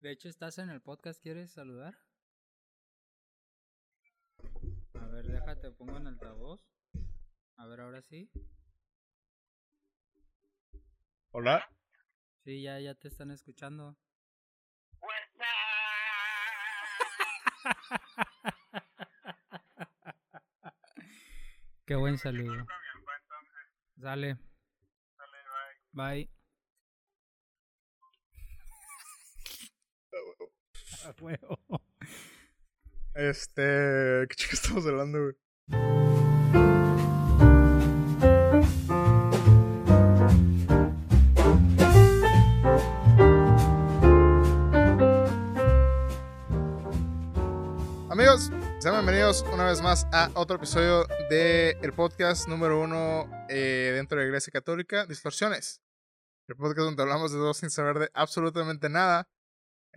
De hecho, estás en el podcast, ¿quieres saludar? A ver, déjate, pongo en altavoz. A ver, ahora sí. Hola. Sí, ya, ya te están escuchando. Qué buen saludo. Sale. Bye. Este. ¿Qué chico estamos hablando, güey? Amigos, sean bienvenidos una vez más a otro episodio del podcast número uno eh, dentro de la Iglesia Católica, Distorsiones. El podcast donde hablamos de dos sin saber de absolutamente nada.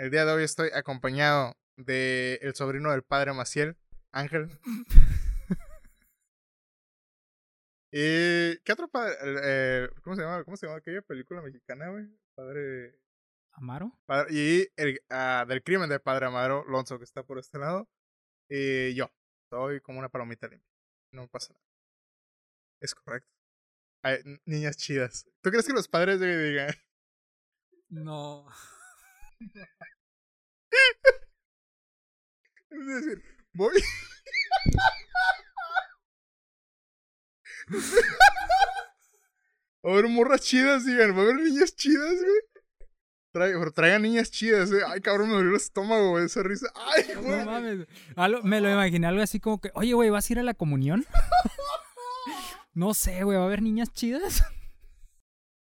El día de hoy estoy acompañado de el sobrino del padre Maciel, Ángel. ¿Y qué otro padre? Eh, ¿Cómo se llama? ¿Cómo se llama aquella película mexicana, güey? Padre. ¿Amaro? padre- y el ah, del crimen del padre Amaro Lonzo, que está por este lado. Y yo. Soy como una palomita limpia. No pasa nada. Es correcto. Ay, niñas chidas. ¿Tú crees que los padres digan? No. Es decir, voy. Va a haber morras chidas, digan. Va a haber niñas chidas, güey. Trae- pero traigan niñas chidas, eh. Ay, cabrón, me abrió el estómago, güey, esa risa. Ay, güey. No mames. Algo- me lo imaginé algo así como que, oye, güey, ¿vas a ir a la comunión? no sé, güey, ¿va a haber niñas chidas?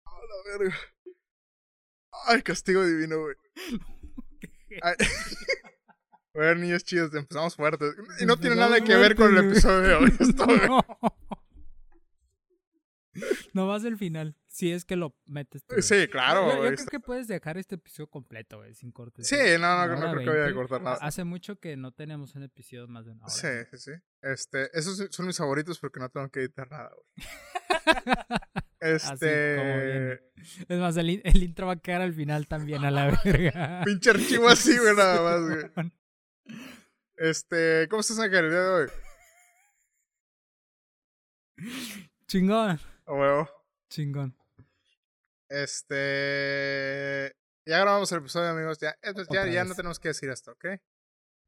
A la verga. Ay, castigo divino, güey. A haber niñas chidas, empezamos fuertes. Y no tiene nada que ver con el episodio de hoy. esto, güey. No. No vas al final. Si es que lo metes. tú. Sí, claro, Yo, yo creo que puedes dejar este episodio completo, güey, sin cortes. Sí, no, no, no creo que vaya a 20. cortar nada. Hace mucho que no tenemos un episodio más de una hora. Sí, sí, sí. Este, esos son mis favoritos porque no tengo que editar nada, güey. Así. Este. Es más, el, el intro va a quedar al final también, a la verga. Pinche archivo así, güey, nada más, güey. Este, ¿cómo estás, Ángel, el día de hoy? Chingón, A huevo. chingón. Este. Ya grabamos el episodio, amigos. Ya, entonces ya, ya no tenemos que decir esto, ¿ok?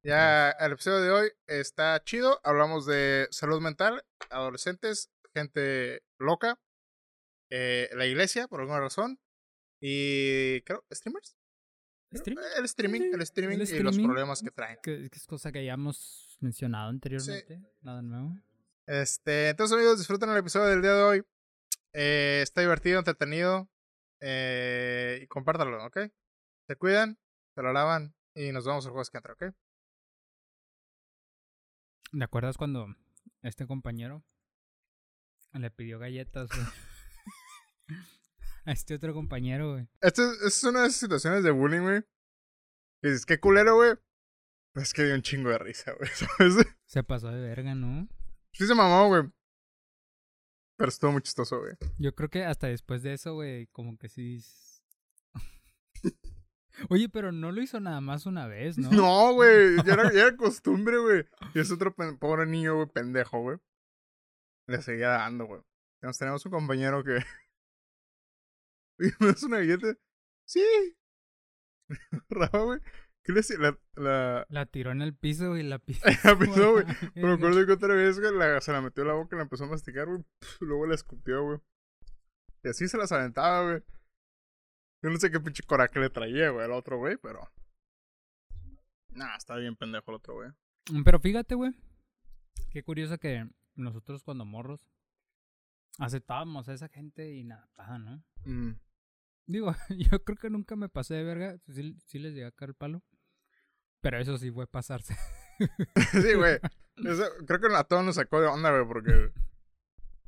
Ya el episodio de hoy está chido. Hablamos de salud mental, adolescentes, gente loca, eh, la iglesia, por alguna razón. Y creo, streamers. ¿Stream? El streaming, el streaming el y los streaming. problemas que traen. Que, que es cosa que ya hemos mencionado anteriormente. Nada nuevo. Este, entonces amigos, disfruten el episodio del día de hoy. Eh, está divertido, entretenido. eh, y compártanlo, ¿ok? Se cuidan, se lo lavan y nos vemos el jueves que entra, ¿ok? ¿Te acuerdas cuando este compañero le pidió galletas? A este otro compañero, güey. Esta es, una de esas situaciones de bullying, güey. Que dices, qué culero, güey. Pues es que dio un chingo de risa, güey. ¿Sabes? Se pasó de verga, ¿no? Sí se mamó, güey. Pero estuvo muy chistoso, güey. Yo creo que hasta después de eso, güey, como que sí. Oye, pero no lo hizo nada más una vez, ¿no? No, güey. Ya era, ya era costumbre, güey. Y es otro pobre niño, güey, pendejo, güey. Le seguía dando, güey. Nos tenemos un compañero que. ¿Y me das una galleta? Sí. Rafa, güey. ¿Qué le hacía? La, la, La tiró en el piso y la pisó. la pisó, güey. Pero me acuerdo que otra vez, güey, la- se la metió en la boca y la empezó a masticar, güey. Luego la escupió, güey. Y así se las aventaba, güey. Yo no sé qué pinche coraje le traía, güey, al otro güey, pero. Nah, está bien pendejo el otro güey. Pero fíjate, güey. Qué curioso que nosotros cuando morros aceptábamos a esa gente y nada, nada, ¿no? Mm. Digo, yo creo que nunca me pasé de verga. Sí, sí les llegué a caer el palo. Pero eso sí fue pasarse. sí, güey. Creo que a todos nos sacó de onda, güey, porque.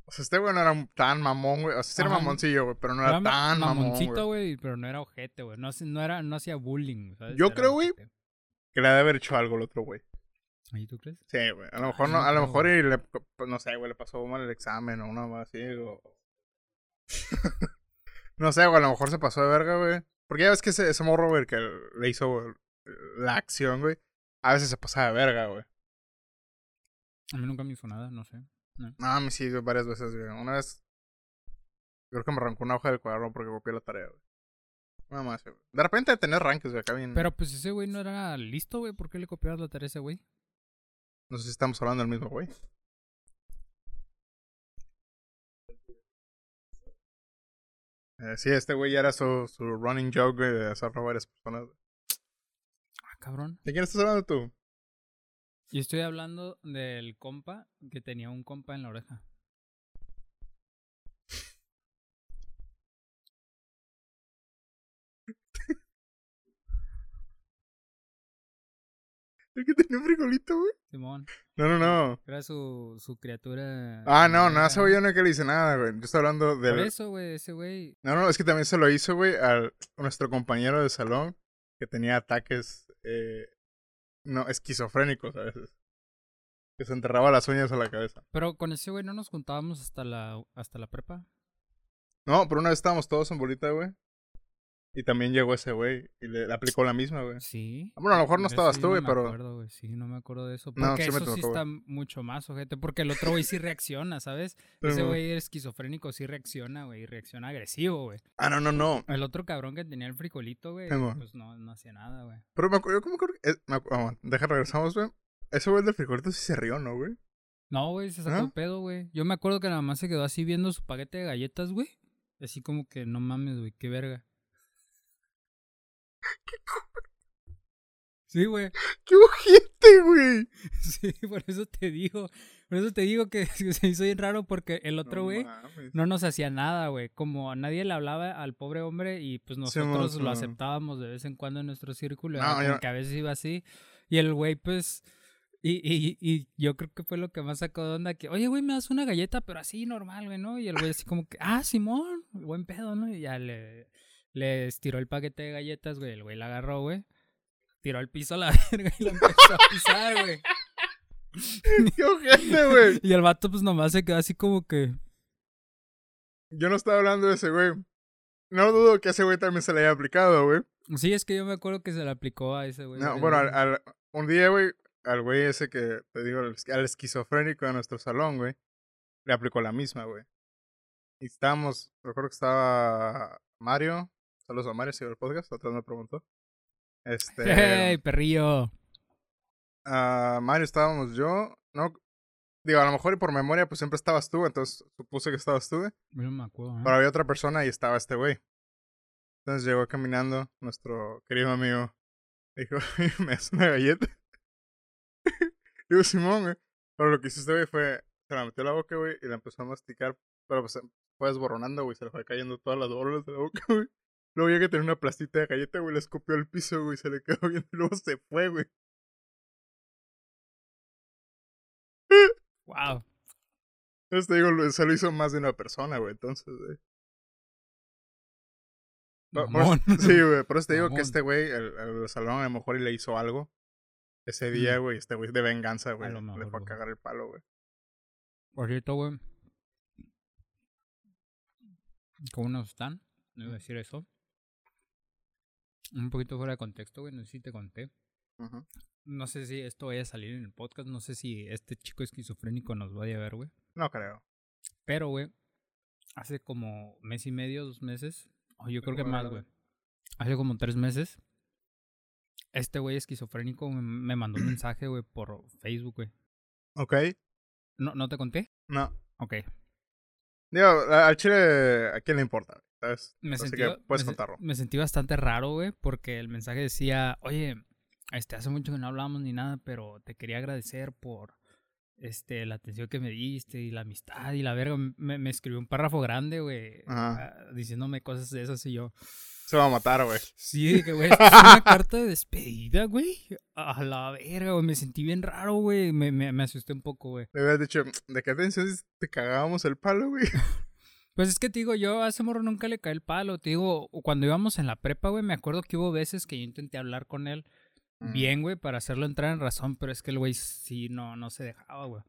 O sea, este güey no era tan mamón, güey. O sea, sí era mamoncillo, güey, pero no era, tan mamón, mamoncito, güey. pero no era ojete, güey. No, no, era, no hacía bullying, ¿sabes? Yo Era creo, güey. Que le ha de haber hecho algo el otro güey. ¿Y tú crees? Sí, güey. A lo Ah, mejor, no, no a lo mejor y le, pues, no sé, güey, le pasó mal el examen o una más así, o... no sé, güey, a lo mejor se pasó de verga, güey. Porque ya ves que ese, ese morro, güey, que le hizo la acción, güey, a veces se pasaba de verga, güey. A mí nunca me hizo nada, no sé. No. A mí sí, varias veces, güey. Una vez, creo que me arrancó una hoja del cuaderno porque copié la tarea, güey. Nada más, güey. De repente de tener ranques, güey, acá bien. Pero pues ese güey no era listo, güey. ¿Por qué le copiabas la tarea a ese güey? No sé si estamos hablando del mismo, güey. Eh, sí, este güey ya era su, su running joke, güey, de hacer a varias personas. Ah, cabrón. ¿De quién estás hablando tú? Y estoy hablando del compa que tenía un compa en la oreja. ¿El que tenía un frijolito, güey? Simón. No, no, no. Era su, su criatura. Ah, no, no, ese güey yo no es que le hice nada, güey. Yo estoy hablando Por del... eso, güey, ese güey. No, no, es que también se lo hizo, güey, a nuestro compañero de salón que tenía ataques, eh, no, esquizofrénicos a veces. Que se enterraba las uñas a la cabeza. Pero con ese güey no nos juntábamos hasta la, hasta la prepa. No, pero una vez estábamos todos en bolita, güey. Y también llegó ese güey y le, le aplicó la misma, güey. Sí. Bueno, a lo mejor no estabas sí, tú, güey, me pero... acuerdo, güey, Sí, no me acuerdo de eso. No, Porque sí me eso sí tocó, está mucho más, ojete. Porque el otro güey sí reacciona, ¿sabes? Ese güey esquizofrénico sí reacciona, güey. Y reacciona agresivo, güey. Ah, no, no, no. El otro cabrón que tenía el frijolito, güey, pues no, no hacía nada, güey. Pero me acuerdo, yo como que... eh, me acu- vamos, deja, regresamos, güey. Ese güey del frijolito sí se rió, ¿no, güey? No, güey, se sacó ¿Ah? el pedo, güey. Yo me acuerdo que nada más se quedó así viendo su paquete de galletas, güey. Así como que, no mames, güey, qué verga. Sí, güey. ¡Qué ojete, güey! Sí, por eso te digo. Por eso te digo que se hizo bien raro porque el otro, güey, no nos hacía nada, güey. Como nadie le hablaba al pobre hombre y pues nosotros lo aceptábamos de vez en cuando en nuestro círculo. No, yo- que a veces iba así. Y el güey, pues. Y, y, y yo creo que fue lo que más sacó de onda. Que, oye, güey, me das una galleta, pero así normal, güey, ¿no? Y el güey así como que, ah, Simón, buen pedo, ¿no? Y ya le, le estiró el paquete de galletas, güey. El güey la agarró, güey. Tiró al piso a la verga y la empezó a pisar, güey. ¡Qué ojete, güey! Y el vato, pues nomás se quedó así como que. Yo no estaba hablando de ese güey. No dudo que a ese güey también se le haya aplicado, güey. Sí, es que yo me acuerdo que se le aplicó a ese güey. No, bueno, al, un día, güey, al güey ese que te digo, al esquizofrénico de nuestro salón, güey, le aplicó la misma, güey. Y estábamos, recuerdo que estaba Mario, saludos a Mario, sigue el podcast, otra vez me preguntó. Este, ¡Hey, perrillo! ah, Mario estábamos yo, no, digo, a lo mejor y por memoria, pues siempre estabas tú, entonces supuse que estabas tú. Yo no me acuerdo. ¿eh? Pero había otra persona y estaba este güey. Entonces llegó caminando nuestro querido amigo. Dijo, ¿me das una galleta? Digo, Simón, güey. Pero lo que hizo este güey fue, se la metió a la boca, güey, y la empezó a masticar. Pero pues se fue desboronando, güey, se le fue cayendo todas las bolas de la boca, güey. Luego ya que tenía una plastita de galleta, güey, le escupió al piso, güey, se le quedó viendo y luego se fue, güey. ¡Wow! Entonces te digo, se lo hizo más de una persona, güey, entonces, güey. Por sí, güey, por eso te digo que este güey, el, el salón a lo mejor y le hizo algo. Ese día, Mm. güey, este güey de venganza, güey. Le mejor, fue a cagar el palo, güey. Por cierto, güey. ¿Cómo nos están? No iba a decir eso. Un poquito fuera de contexto, güey. No sé si te conté. No sé si esto vaya a salir en el podcast. No sé si este chico esquizofrénico nos vaya a ver, güey. No creo. Pero, güey, hace como mes y medio, dos meses. O yo creo que más, güey. Hace como tres meses. Este güey esquizofrénico me, me mandó un mensaje, güey, por Facebook, güey. Ok. ¿No, ¿No te conté? No. Ok. Digo, al chile, ¿a quién le importa? güey? ¿Sabes? Me Así sentí, que puedes me, contarlo. me sentí bastante raro, güey, porque el mensaje decía, oye, este, hace mucho que no hablábamos ni nada, pero te quería agradecer por este, la atención que me diste y la amistad y la verga. Me, me escribió un párrafo grande, güey, ah, diciéndome cosas de esas y yo, Se va a matar, güey. sí, que güey, es una carta de despedida, güey. A la verga, güey, me sentí bien raro, güey, me, me, me asusté un poco, güey. Le hubieras dicho, ¿de qué atención te cagábamos el palo, güey? Pues es que te digo, yo a ese morro nunca le caí el palo. Te digo, cuando íbamos en la prepa, güey, me acuerdo que hubo veces que yo intenté hablar con él Mm. bien, güey, para hacerlo entrar en razón, pero es que el güey sí no, no se dejaba, güey.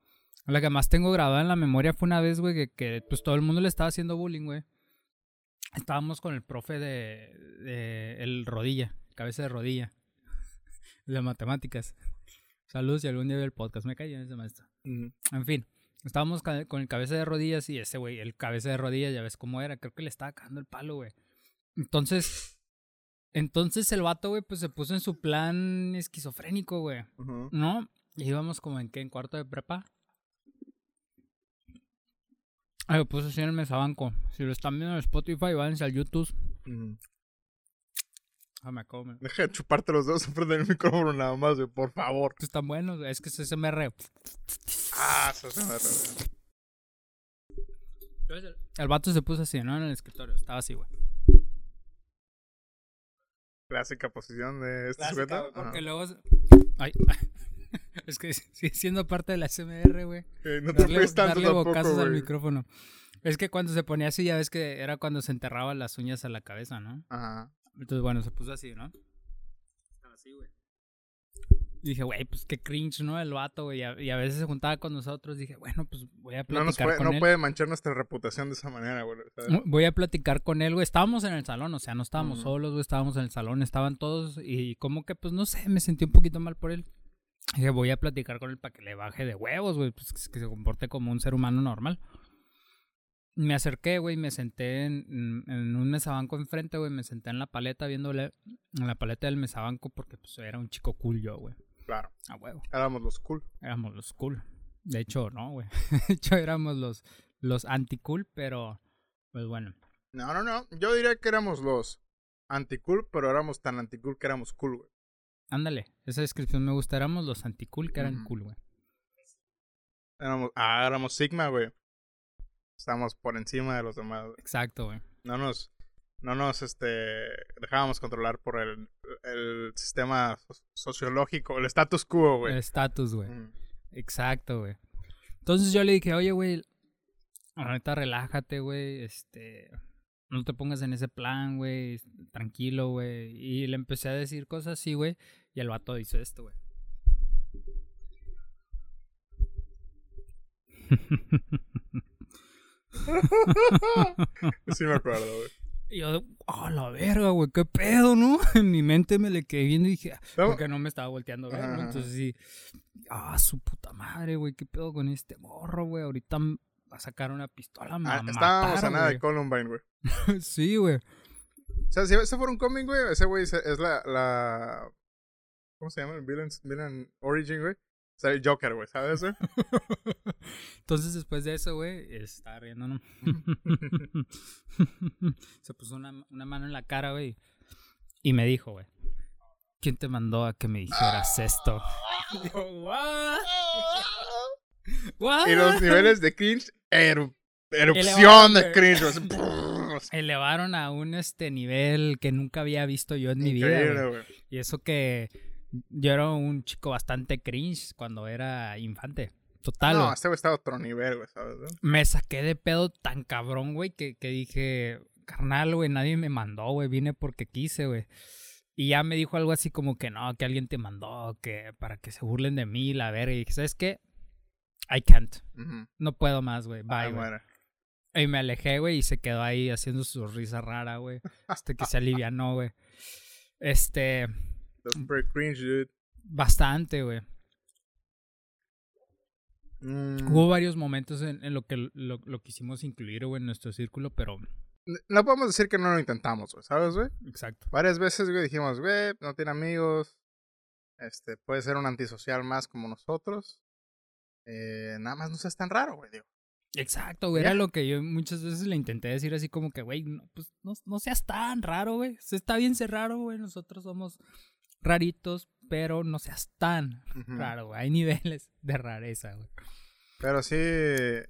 Lo que más tengo grabado en la memoria fue una vez, güey, que, que pues todo el mundo le estaba haciendo bullying, güey. Estábamos con el profe de, de el rodilla, cabeza de rodilla, de matemáticas. Saludos si algún día ve el podcast, me caí en ese maestro. En fin, estábamos con el cabeza de rodillas y ese güey, el cabeza de rodillas, ya ves cómo era, creo que le estaba cagando el palo, güey. Entonces, entonces el vato, güey, pues se puso en su plan esquizofrénico, güey. ¿No? Y íbamos como en qué, en cuarto de prepa. Ay, puse así en el mesabanco. Si lo están viendo en Spotify, váyanse al YouTube. Ah, me acabo, me- Deja de chuparte los dedos enfrente del micrófono nada más, güey, por favor. Pues están buenos, güey. es que es SMR. Ah, eso se me re- El vato se puso así, ¿no? En el escritorio. Estaba así, güey. Clásica posición de este Clásica, sujeto. güey, Ajá. Porque luego... se- Ay. es que siendo parte de la SMR, güey. Eh, no te darle, darle tampoco, bocazos al micrófono. Es que cuando se ponía así, ya ves que era cuando se enterraba las uñas a la cabeza, ¿no? Ajá. Entonces, bueno, se puso así, ¿no? Estaba así, güey. Dije, güey, pues qué cringe, ¿no? El vato, güey. Y a, y a veces se juntaba con nosotros. Dije, bueno, pues voy a No, nos platicar puede, con no él. puede manchar nuestra reputación de esa manera, güey. ¿sabes? Voy a platicar con él, güey. Estábamos en el salón, o sea, no estábamos solos, güey. Estábamos en el salón, estaban todos. Y como que, pues no sé, me sentí un poquito mal por él. Dije, voy a platicar con él para que le baje de huevos, güey. Pues que se comporte como un ser humano normal. Me acerqué, güey, me senté en, en- un mesabanco enfrente, güey. Me senté en la paleta viéndole en la paleta del mesabanco porque pues era un chico cool yo, güey. Claro. A huevo. Éramos los cool. Éramos los cool. De hecho, no, güey. De hecho, éramos los, los anti-cool, pero pues bueno. No, no, no. Yo diría que éramos los anti-cool, pero éramos tan anti-cool que éramos cool, güey. Ándale, esa descripción me gusta. Éramos los anti-cool que eran cool, güey. Éramos, ah, éramos Sigma, güey. Estábamos por encima de los demás, güey. Exacto, güey. No nos, no nos, este, dejábamos controlar por el, el sistema so- sociológico, el status quo, güey. El estatus, güey. Mm. Exacto, güey. Entonces yo le dije, oye, güey, ahorita relájate, güey, este, no te pongas en ese plan, güey, tranquilo, güey. Y le empecé a decir cosas así, güey, y el vato hizo esto, güey. Sí me acuerdo, güey. Y yo, oh, la verga, güey, qué pedo, ¿no? En mi mente me le quedé viendo y dije, ah, No, porque no me estaba volteando a. Entonces sí, ah, su puta madre, güey, qué pedo con este morro, güey. Ahorita va a sacar una pistola, ah, a estábamos matar, a nada de. Columbine, güey. sí, güey. O sea, si ese fuera un cómic, güey, ese güey es la, la... ¿Cómo se llama? El villain, villain origin, güey. O sea, el Joker, güey, ¿sabes, güey? Entonces después de eso, güey, estaba riendo, ¿no? Se puso una, una mano en la cara, güey. Y me dijo, güey, ¿quién te mandó a que me dijeras esto? Y yo, Y los niveles de cringe, eru- erupción Elevaron, de cringe. elevaron a un este nivel que nunca había visto yo en mi vida. Increíble, güey. Y eso que yo era un chico bastante cringe cuando era infante. Total. No, este güey está a otro nivel, güey, ¿sabes? güey? Me saqué de pedo tan cabrón, güey, que, que dije, carnal, güey, nadie me mandó, güey, vine porque quise, güey. Y ya me dijo algo así como que no, que alguien te mandó, que para que se burlen de mí, la verga. Y dije, ¿sabes qué? I can't. No puedo más, güey. Bye, Ay, güey. Y me alejé, güey, y se quedó ahí haciendo su risa rara, güey. Hasta que se alivianó, güey. Este, That's pretty cringe, dude. bastante, güey. Mm, Hubo varios momentos en, en lo que lo, lo quisimos incluir, güey, en nuestro círculo, pero... No podemos decir que no lo intentamos, güey, ¿sabes, güey? Exacto. Varias veces, güey, dijimos, güey, no tiene amigos. Este, puede ser un antisocial más como nosotros. Eh, nada más no seas tan raro, güey, digo. Exacto, güey. Era lo que yo muchas veces le intenté decir así como que, güey, no, pues no, no seas tan raro, güey. Se está bien ser raro, güey. Nosotros somos raritos, pero no seas tan raro, güey. Hay niveles de rareza, güey. Pero sí. eh,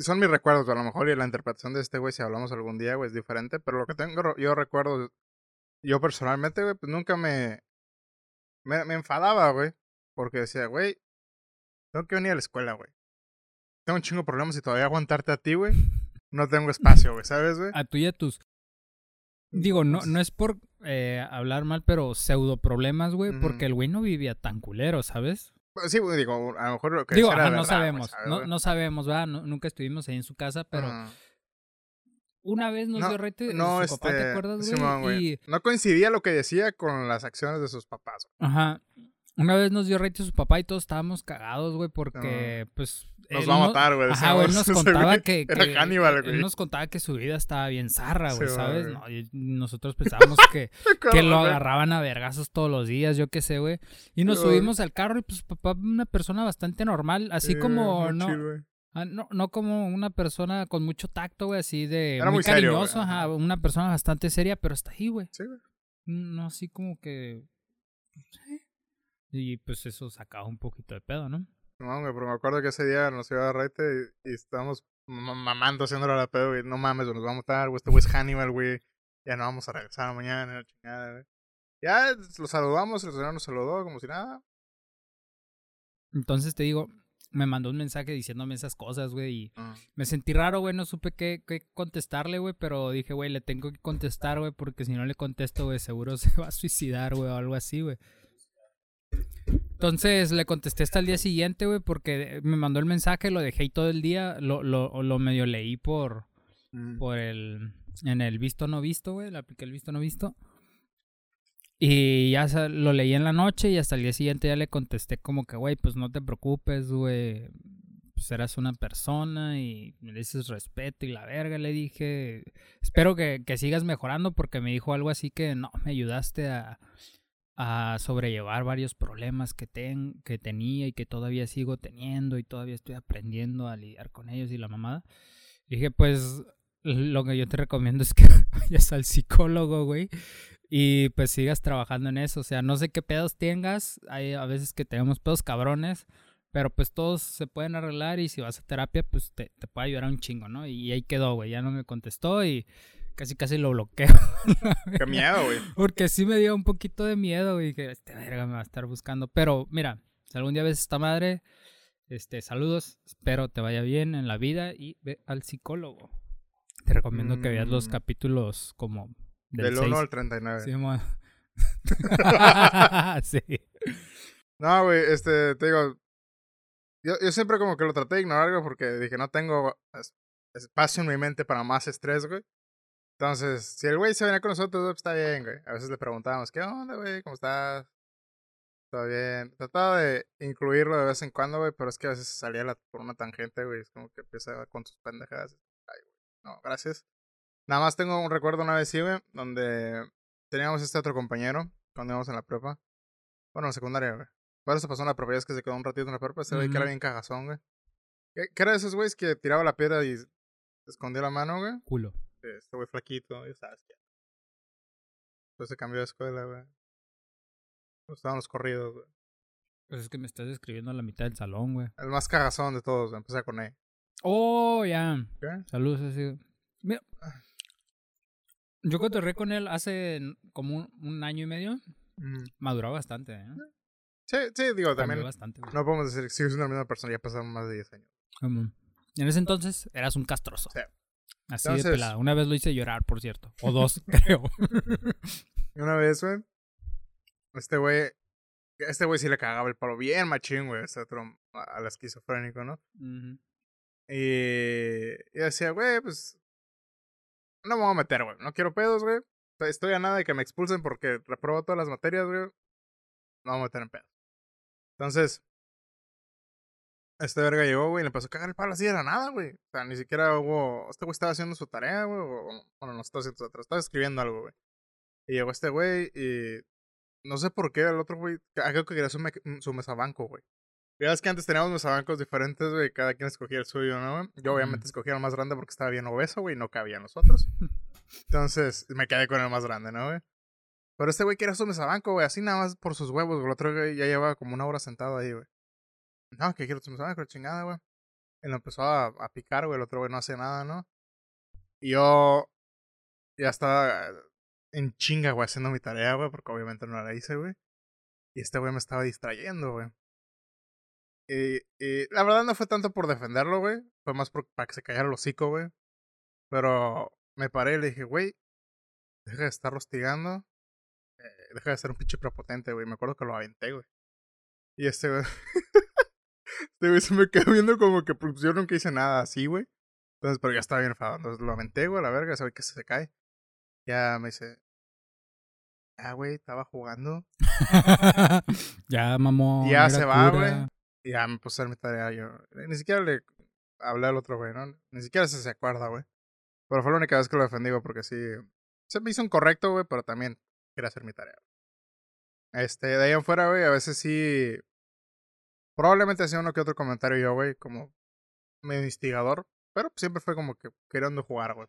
Son mis recuerdos, a lo mejor, y la interpretación de este güey, si hablamos algún día, güey, es diferente. Pero lo que tengo yo recuerdo, yo personalmente, güey, pues nunca me. Me, me enfadaba, güey. Porque decía, güey, tengo que venir a la escuela, güey. Tengo un chingo de problemas y todavía aguantarte a ti, güey. No tengo espacio, güey, ¿sabes, güey? A tú y a tus. Digo, no, no es por eh, hablar mal, pero pseudo problemas, güey, porque el güey no vivía tan culero, ¿sabes? Pues Sí, güey, digo, a lo mejor lo que Digo, ajá, no verdad, sabemos, ¿sabes, no, sabemos, ¿verdad? No- nunca estuvimos ahí en su casa, pero una vez nos No, dio rete No, su papá, ¿te este, acuerdas, güey? Y, No coincidía lo que decía con las acciones de sus papás. güey. ajá, una vez nos dio rete su papá y todos estábamos cagados, güey, porque, pues... Nos va a matar, güey. Ajá, güey, nos contaba que, Era él güey. nos contaba que su vida estaba bien zarra, güey, Sí, ¿sabes? No, y nosotros pensábamos que, que lo agarraban a vergazos todos los días, yo qué sé, güey. Y nos subimos al carro y pues papá, una persona bastante normal, así Sí, como, no, chill, ah, no, no como una persona con mucho tacto, güey, así de Era muy, muy serio, cariñoso, ajá. una persona bastante seria, pero está ahí, güey. Sí, güey. No así como que... Y pues eso sacaba un poquito de pedo, ¿no? No, güey, pero me acuerdo que ese día nos iba a dar rete y, y estábamos ma- mamando haciéndole la pedo, güey. No mames, nos va a matar, güey. Este güey es Hannibal, güey. Ya no vamos a regresar mañana, la chingada, güey. Ya lo saludamos, el señor nos saludó como si nada. Entonces te digo, me mandó un mensaje diciéndome esas cosas, güey, y Ah. me sentí raro, güey, no supe qué, qué contestarle, güey, pero dije, güey, le tengo que contestar, güey, porque si no le contesto, güey, seguro se va a suicidar, güey, o algo así, güey. Entonces le contesté hasta el día siguiente, güey, porque me mandó el mensaje, lo dejé ahí todo el día, lo, lo, lo medio leí por, Mm. por el, en el visto no visto, güey, le apliqué el visto no visto. Y ya lo leí en la noche y hasta el día siguiente ya le contesté como que, güey, pues no te preocupes, güey. Pues eras una persona y mereces respeto y la verga, le dije. Espero que, que sigas mejorando porque me dijo algo así que no, me ayudaste a, a sobrellevar varios problemas que, ten, que tenía y que todavía sigo teniendo y todavía estoy aprendiendo a lidiar con ellos y la mamada. Dije, pues lo que yo te recomiendo es que vayas al psicólogo, güey. Y pues sigas trabajando en eso. O sea, no sé qué pedos tengas. Hay a veces que tenemos pedos cabrones. Pero pues todos se pueden arreglar y si vas a terapia, pues te, te puede ayudar un chingo, ¿no? Y ahí quedó, güey. Ya no me contestó y casi casi lo bloqueo. Qué miedo, güey. Porque sí me dio un poquito de miedo, güey. Que este verga me va a estar buscando. Pero mira, si algún día ves esta madre, este, saludos. Espero te vaya bien en la vida y ve al psicólogo. Te recomiendo que veas los Mm. capítulos como del, Del 1 seis. al 39. Sí, mo- sí. No, güey, este, te digo. Yo, yo siempre como que lo traté de ignorar, güey, porque dije, no tengo es- espacio en mi mente para más estrés, güey. Entonces, si el güey se venía con nosotros, pues está bien, güey. A veces le preguntábamos, ¿qué onda, güey? ¿Cómo estás? Todo bien. Trataba de incluirlo de vez en cuando, güey, pero es que a veces salía la- por una tangente, güey. Es como que empieza con sus pendejadas. Ay, güey. No, gracias. Nada más tengo un recuerdo una vez, sí, güey, donde teníamos este otro compañero cuando íbamos en la prepa. Bueno, en secundaria, güey. Por eso pasó en la y es que se quedó un ratito en la prepa. Ese güey que era bien cagazón, güey. Que era de esos güeyes que tiraba la piedra y escondía la mano, güey. Culo. Este güey flaquito, ya sabes que. Después se cambió de escuela, güey. Me gustaban los corridos, güey. Pues es que me estás describiendo a la mitad del salón, güey. El más cagazón de todos. Empecé con E. Oh, ya. ¿Qué? Saludos, así. Mira. Yo cotorré con él hace como un, un año y medio. Mm. Maduró bastante, ¿eh? Sí, sí, digo, también. bastante, güey. No podemos decir que sigo siendo la misma persona, ya pasaron más de 10 años. En ese entonces eras un castroso. Sí. Así Entonces- de pelada. Una vez lo hice llorar, por cierto. O dos, creo. Una vez, güey, este güey, este güey sí le cagaba el palo bien machín, güey, este otro a- al esquizofrénico, ¿no? Ujú. Y, y decía, güey, pues, no me voy a meter, güey, no quiero pedos, güey. Estoy- Estoy a nada de que me expulsen porque reprobo todas las materias, güey. No me voy a meter en pedos. Entonces, este verga llegó, güey, y le empezó a cagar el palo así de la nada, güey. O sea, ni siquiera hubo. Este güey estaba haciendo su tarea, güey. O, bueno, no estaba haciendo su tarea, estaba escribiendo algo, güey. Y llegó este güey y. No sé por qué el otro güey. Creo que quería su, me- su mesabanco, güey. Ya ves que antes teníamos mesabancos diferentes, güey. Cada quien escogía el suyo, ¿no, güey? Yo obviamente Ujú. escogía el más grande porque estaba bien obeso, güey, y no cabía en los otros. Entonces me quedé con el más grande, ¿no, güey? Pero este güey quería su mesabanco, güey, así nada más por sus huevos, güey. El otro güey ya llevaba como una hora sentado ahí, güey. No, que quiero tu mesabanco, chingada, güey. Y lo empezó a, picar, güey. El otro güey no hacía nada, ¿no? Y yo ya estaba en chinga, güey, haciendo mi tarea, güey, porque obviamente no la hice, güey. Y este güey me estaba distrayendo, güey. Y, la verdad no fue tanto por defenderlo, güey. Fue más para que se callara el hocico, güey. Pero me paré y le dije, güey, deja de estar hostigando. Eh, deja de ser un pinche prepotente, güey. Me acuerdo que lo aventé, güey. Y este güey. este güey se me quedó viendo como que pues, yo nunca hice nada así, güey. Entonces, pero ya estaba bien enfadado. Entonces lo aventé, güey, a la verga, sabe que se cae. Ya me dice, ah, güey, estaba jugando. ya, mamón. ya se va, güey. Ya me puse a hacer mi tarea yo. Ni siquiera le hablé al otro güey, ¿no? Ni siquiera se, se acuerda, güey. Pero fue la única vez que lo defendí, güey, porque sí. Se me hizo un correcto, güey, pero también quería hacer mi tarea. Este, de ahí en fuera, güey, a veces sí. Probablemente hacía uno que otro comentario yo, güey, como medio instigador. Pero siempre fue como que queriendo jugar, güey.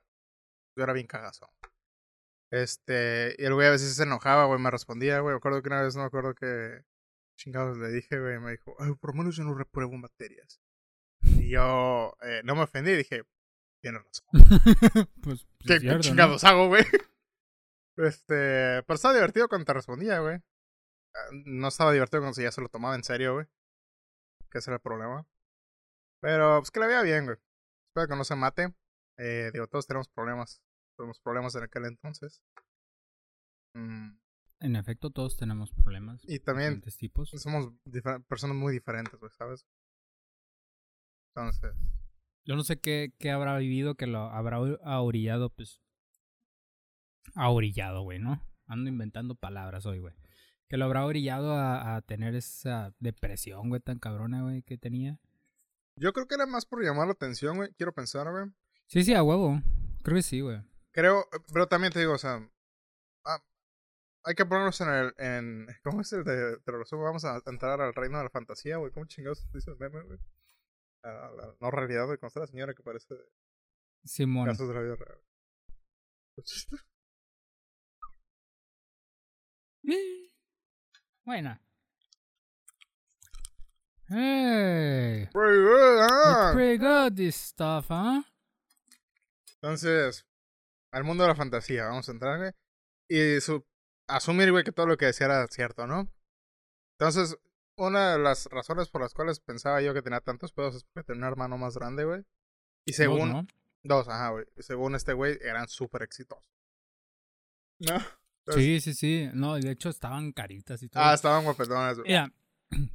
Yo era bien cagazo. Este, y el güey a veces se enojaba, güey, me respondía, güey. Me acuerdo que una vez, no me acuerdo que chingados le dije, güey, me dijo, Ay, por lo menos yo no repruebo materias. Y yo eh, no me ofendí, dije, tienes razón. pues, pues, ¿Qué, qué chingados hago, güey? Este, pero estaba divertido cuando te respondía, güey. Ah, No estaba divertido cuando ya se lo tomaba en serio, güey. Que ese era el problema. Pero, pues que la veía bien, güey. Espero que no se mate. Eh, digo, todos tenemos problemas. Tuvimos problemas en aquel entonces. Mm, En efecto, todos tenemos problemas. Y también diferentes tipos. somos personas muy diferentes, güey, ¿sabes? Entonces, Yo no sé qué, qué habrá vivido que lo habrá ahorillado, pues. Ahorillado, güey, ¿no? Ando inventando palabras hoy, güey. Que lo habrá orillado a, a tener esa depresión, güey, tan cabrona, güey, que tenía. yo creo que era más por llamar la atención, güey. Quiero pensar, güey. Sí, sí, a huevo. Creo que sí, güey. Creo, pero también te digo, o sea, ah, hay que ponernos en el, en, ¿cómo es el de, te lo resumo? Vamos a entrar al reino de la fantasía, güey, ¿cómo chingados dice el meme, güey? A la no realidad, güey, con la señora que parece de Simón. casos de la vida real. Buena. Hey. Pretty good, It's ah. pretty good this stuff, huh? Entonces, al mundo de la fantasía, vamos a entrar, güey. Y su, asumir, güey, que todo lo que decía era cierto, ¿no? Entonces, una de las razones por las cuales pensaba yo que tenía tantos pedos es porque tenía un hermano más grande, güey. Y según, Dos, ¿no? Dos, ajá, güey. Según este güey, eran súper exitosos. ¿No? Entonces- Sí, sí, sí. No, de hecho estaban caritas y todo. Ah, estaban guapetones, güey. Mira,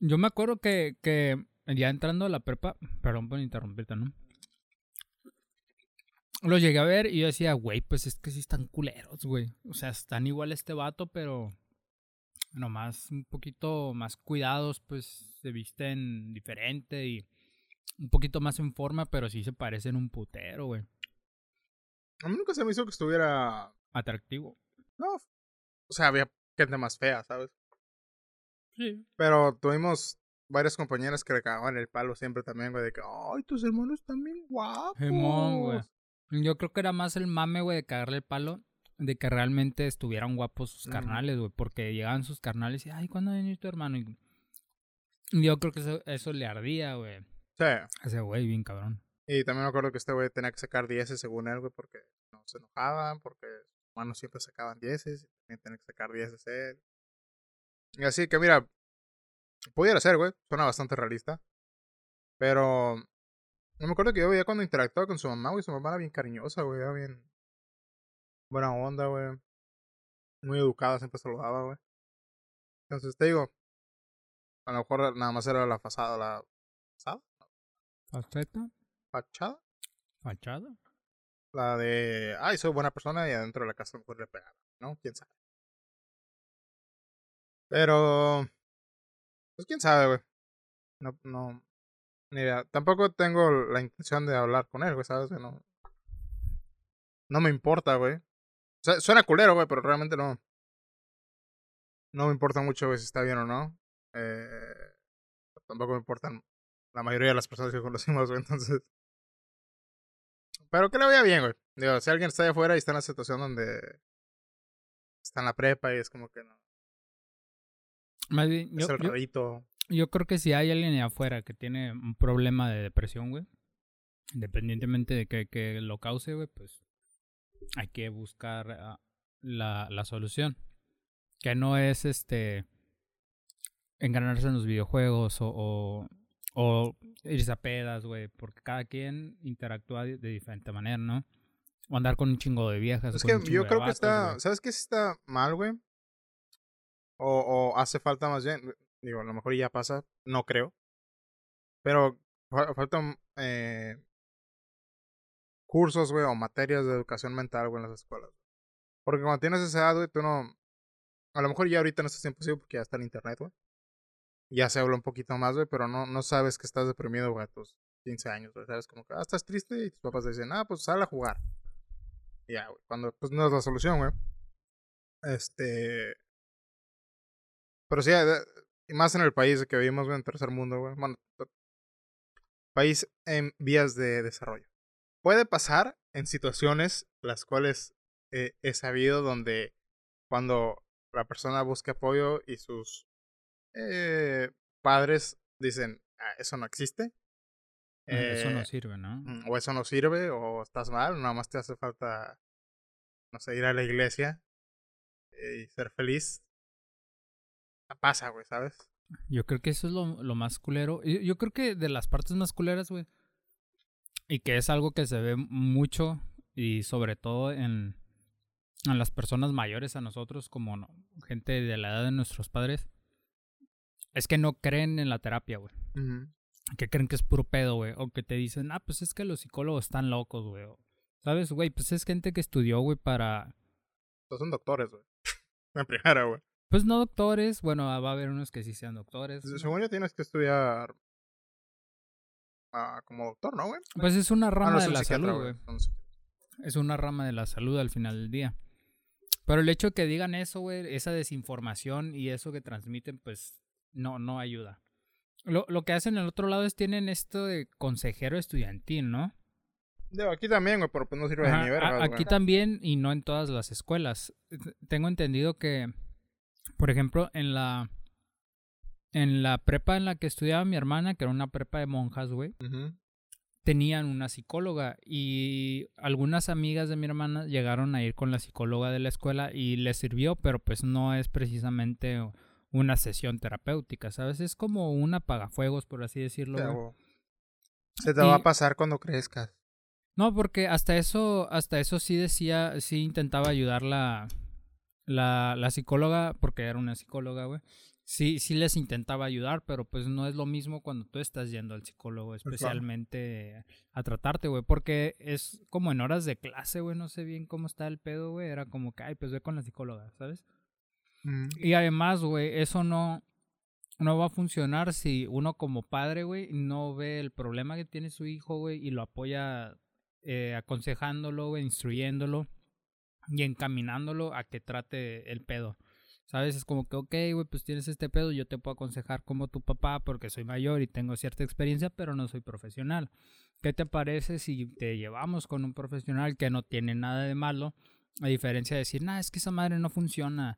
yo me acuerdo que, que ya entrando a la prepa, perdón por interrumpirte, ¿no? Lo llegué a ver y yo decía, güey, pues es que sí están culeros, güey. O sea, están igual este vato, pero nomás un poquito más cuidados, pues se visten diferente y un poquito más en forma, pero sí se parecen un putero, güey. A mí nunca se me hizo que estuviera. Atractivo. No. O sea, había gente más fea, ¿sabes? Sí. Pero tuvimos varias compañeras que le cagaban el palo siempre también, güey, de que, ay, tus hermanos están bien guapos. Simón, güey. Yo creo que era más el mame, güey, de cagarle el palo, de que realmente estuvieran guapos sus carnales, güey, porque llegaban sus carnales y, ay, ¿cuándo venir tu hermano? Y yo creo que eso, eso le ardía, güey. Sí. Ese güey, bien cabrón. Y también me acuerdo que este güey tenía que sacar 10 según él, güey, porque no se enojaban, porque sus hermanos siempre sacaban 10 y también tenía que sacar 10 él. Y así que, mira, pudiera ser, güey, suena bastante realista. Pero no me acuerdo que yo veía cuando interactuaba con su mamá, güey, su mamá era bien cariñosa, güey, era bien buena onda, güey. Muy educada, siempre saludaba, güey. Entonces te digo, a lo mejor nada más era la fachada, la ¿Faceta? fachada. ¿Fachada? La de, ay, soy buena persona y adentro de la casa mejor le pegaron, ¿no? ¿Quién sabe? Pero, pues quién sabe, güey. No, no, ni idea. Tampoco tengo la intención de hablar con él, güey, ¿sabes? No, no me importa, güey. Suena culero, güey, pero realmente no. No me importa mucho, güey, si está bien o no. Eh, tampoco me importan la mayoría de las personas que conocimos, güey, entonces. Pero que le vaya bien, güey. Digo, si alguien está allá afuera y está en la situación donde está en la prepa y es como que no. Más bien, Es yo, el yo- yo creo que si hay alguien allá afuera que tiene un problema de depresión, güey, independientemente de que, que lo cause, güey, pues hay que buscar ah, la, la solución. Que no es este enganarse en los videojuegos o, o, o irse a pedas, güey, porque cada quien interactúa de, de diferente manera, ¿no? O andar con un chingo de viejas. Es que yo creo que está. ¿Sabes qué está mal, güey? O, o hace falta más bien. Digo, a lo mejor ya pasa. No creo. Pero fa- falta eh, cursos, güey, o materias de educación mental, güey, en las escuelas. Porque cuando tienes esa edad, güey, tú no... A lo mejor ya ahorita no es imposible porque ya está el internet, güey. Ya se habla un poquito más, güey, pero no, no sabes que estás deprimido, güey, a tus 15 años, güey. Sabes como que, ah, estás triste y tus papás te dicen, ah, pues sal a jugar. Ya, güey. Cuando, pues no es la solución, güey. Este... Pero sí, eh, y más en el país que vivimos, güey, en tercer mundo, güey. Bueno, país en vías de desarrollo. Puede pasar en situaciones las cuales eh, he sabido donde cuando la persona busca apoyo y sus eh, padres dicen, ah, eso no existe. eso no sirve, ¿no? Mm, o eso no sirve, o estás mal, nada más te hace falta, no sé, ir a la iglesia y ser feliz. Pasa, güey, ¿sabes? Yo creo que eso es lo, lo más culero. Yo, yo, creo que de las partes más culeras, güey. Y que es algo que se ve mucho y sobre todo en, en las personas mayores a nosotros, como no, gente de la edad de nuestros padres. Es que no creen en la terapia, güey. Que creen que es puro pedo, güey. O que te dicen, ah, pues es que los psicólogos están locos, güey. ¿Sabes, güey? Pues es gente que estudió, güey, para... Pues son doctores, güey. En primera, güey. Pues no doctores, bueno, va a haber unos que sí sean doctores. Según yo tienes que estudiar ah, como doctor, ¿no, güey? Pues es una ah, rama de la salud, güey. Es una rama de la salud al final del día. Pero el hecho de que digan eso, güey, esa desinformación y eso que transmiten, pues no, no ayuda. Lo, lo que hacen en el otro lado es tienen esto de consejero estudiantil, ¿no? aquí también, güey, pero pues no sirve de ni verga. Aquí también y no en todas las escuelas. Tengo entendido que por ejemplo, en la en la prepa en la que estudiaba mi hermana, que era una prepa de monjas, güey, tenían una psicóloga y algunas amigas de mi hermana llegaron a ir con la psicóloga de la escuela y les sirvió, pero pues no es precisamente una sesión terapéutica, ¿sabes? Es como un apagafuegos, por así decirlo. Se te va a pasar cuando crezcas. No, porque hasta eso, hasta eso sí decía, sí intentaba ayudarla la, la psicóloga, porque era una psicóloga, güey, sí, sí les intentaba ayudar, pero pues no es lo mismo cuando tú estás yendo al psicólogo, pues especialmente a tratarte, güey, porque es como en horas de clase, güey, no sé bien cómo está el pedo, güey, era como que, ay, pues ve con la psicóloga, ¿sabes? Y además, güey, eso no, no va a funcionar si uno como padre, güey, no ve el problema que tiene su hijo, güey, y lo apoya eh, aconsejándolo, güey, instruyéndolo y encaminándolo a que trate el pedo. ¿Sabes? Es como que, ok, güey, pues tienes este pedo, yo te puedo aconsejar como tu papá porque soy mayor y tengo cierta experiencia, pero no soy profesional. ¿Qué te parece si te llevamos con un profesional que no tiene nada de malo? A diferencia de decir, nah, es que esa madre no funciona,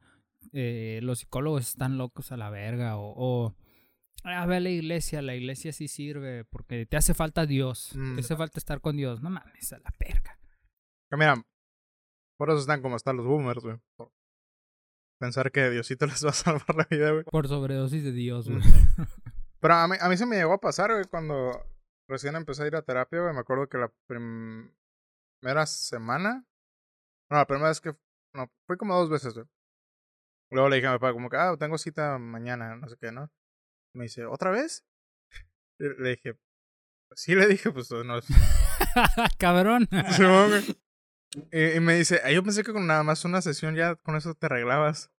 eh, los psicólogos están locos a la verga, o, o a ver la iglesia, la iglesia sí sirve porque te hace falta Dios, te mm. hace falta estar con Dios, no mames, a la verga. Mira, por eso están como están los boomers, güey. Pensar que Diosito les va a salvar la vida, güey. Por sobredosis de Dios, güey. Pero a mí, a mí se me llegó a pasar, güey, cuando recién empecé a ir a terapia, güey. Me acuerdo que la primera semana. No, la primera vez que. No, fui como dos veces, güey. Luego le dije a mi papá, como que, ah, tengo cita mañana, no sé qué, ¿no? Me dice, ¿otra vez? le dije, sí, le dije, pues no. Cabrón. Y, me dice, yo pensé que con nada más una sesión ya con eso te arreglabas.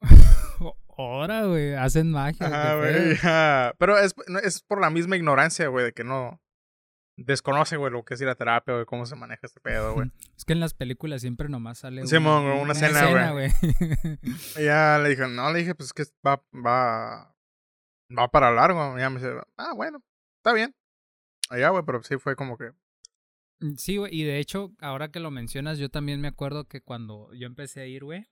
Ahora, güey, hacen magia. Ajá, güey, Pero es, es por la misma ignorancia, güey, de que no desconoce, güey, lo que es ir a terapia, güey, cómo se maneja este pedo, güey. Es que en las películas siempre nomás sale sí, una, una, güey. y ya le dije, no, le dije, pues es que va, va, va para largo. Y ya me dice, ah, bueno, está bien. Allá, güey, pero sí fue como que Mm, sí, güey, y de hecho, ahora que lo mencionas, yo también me acuerdo que cuando yo empecé a ir, güey,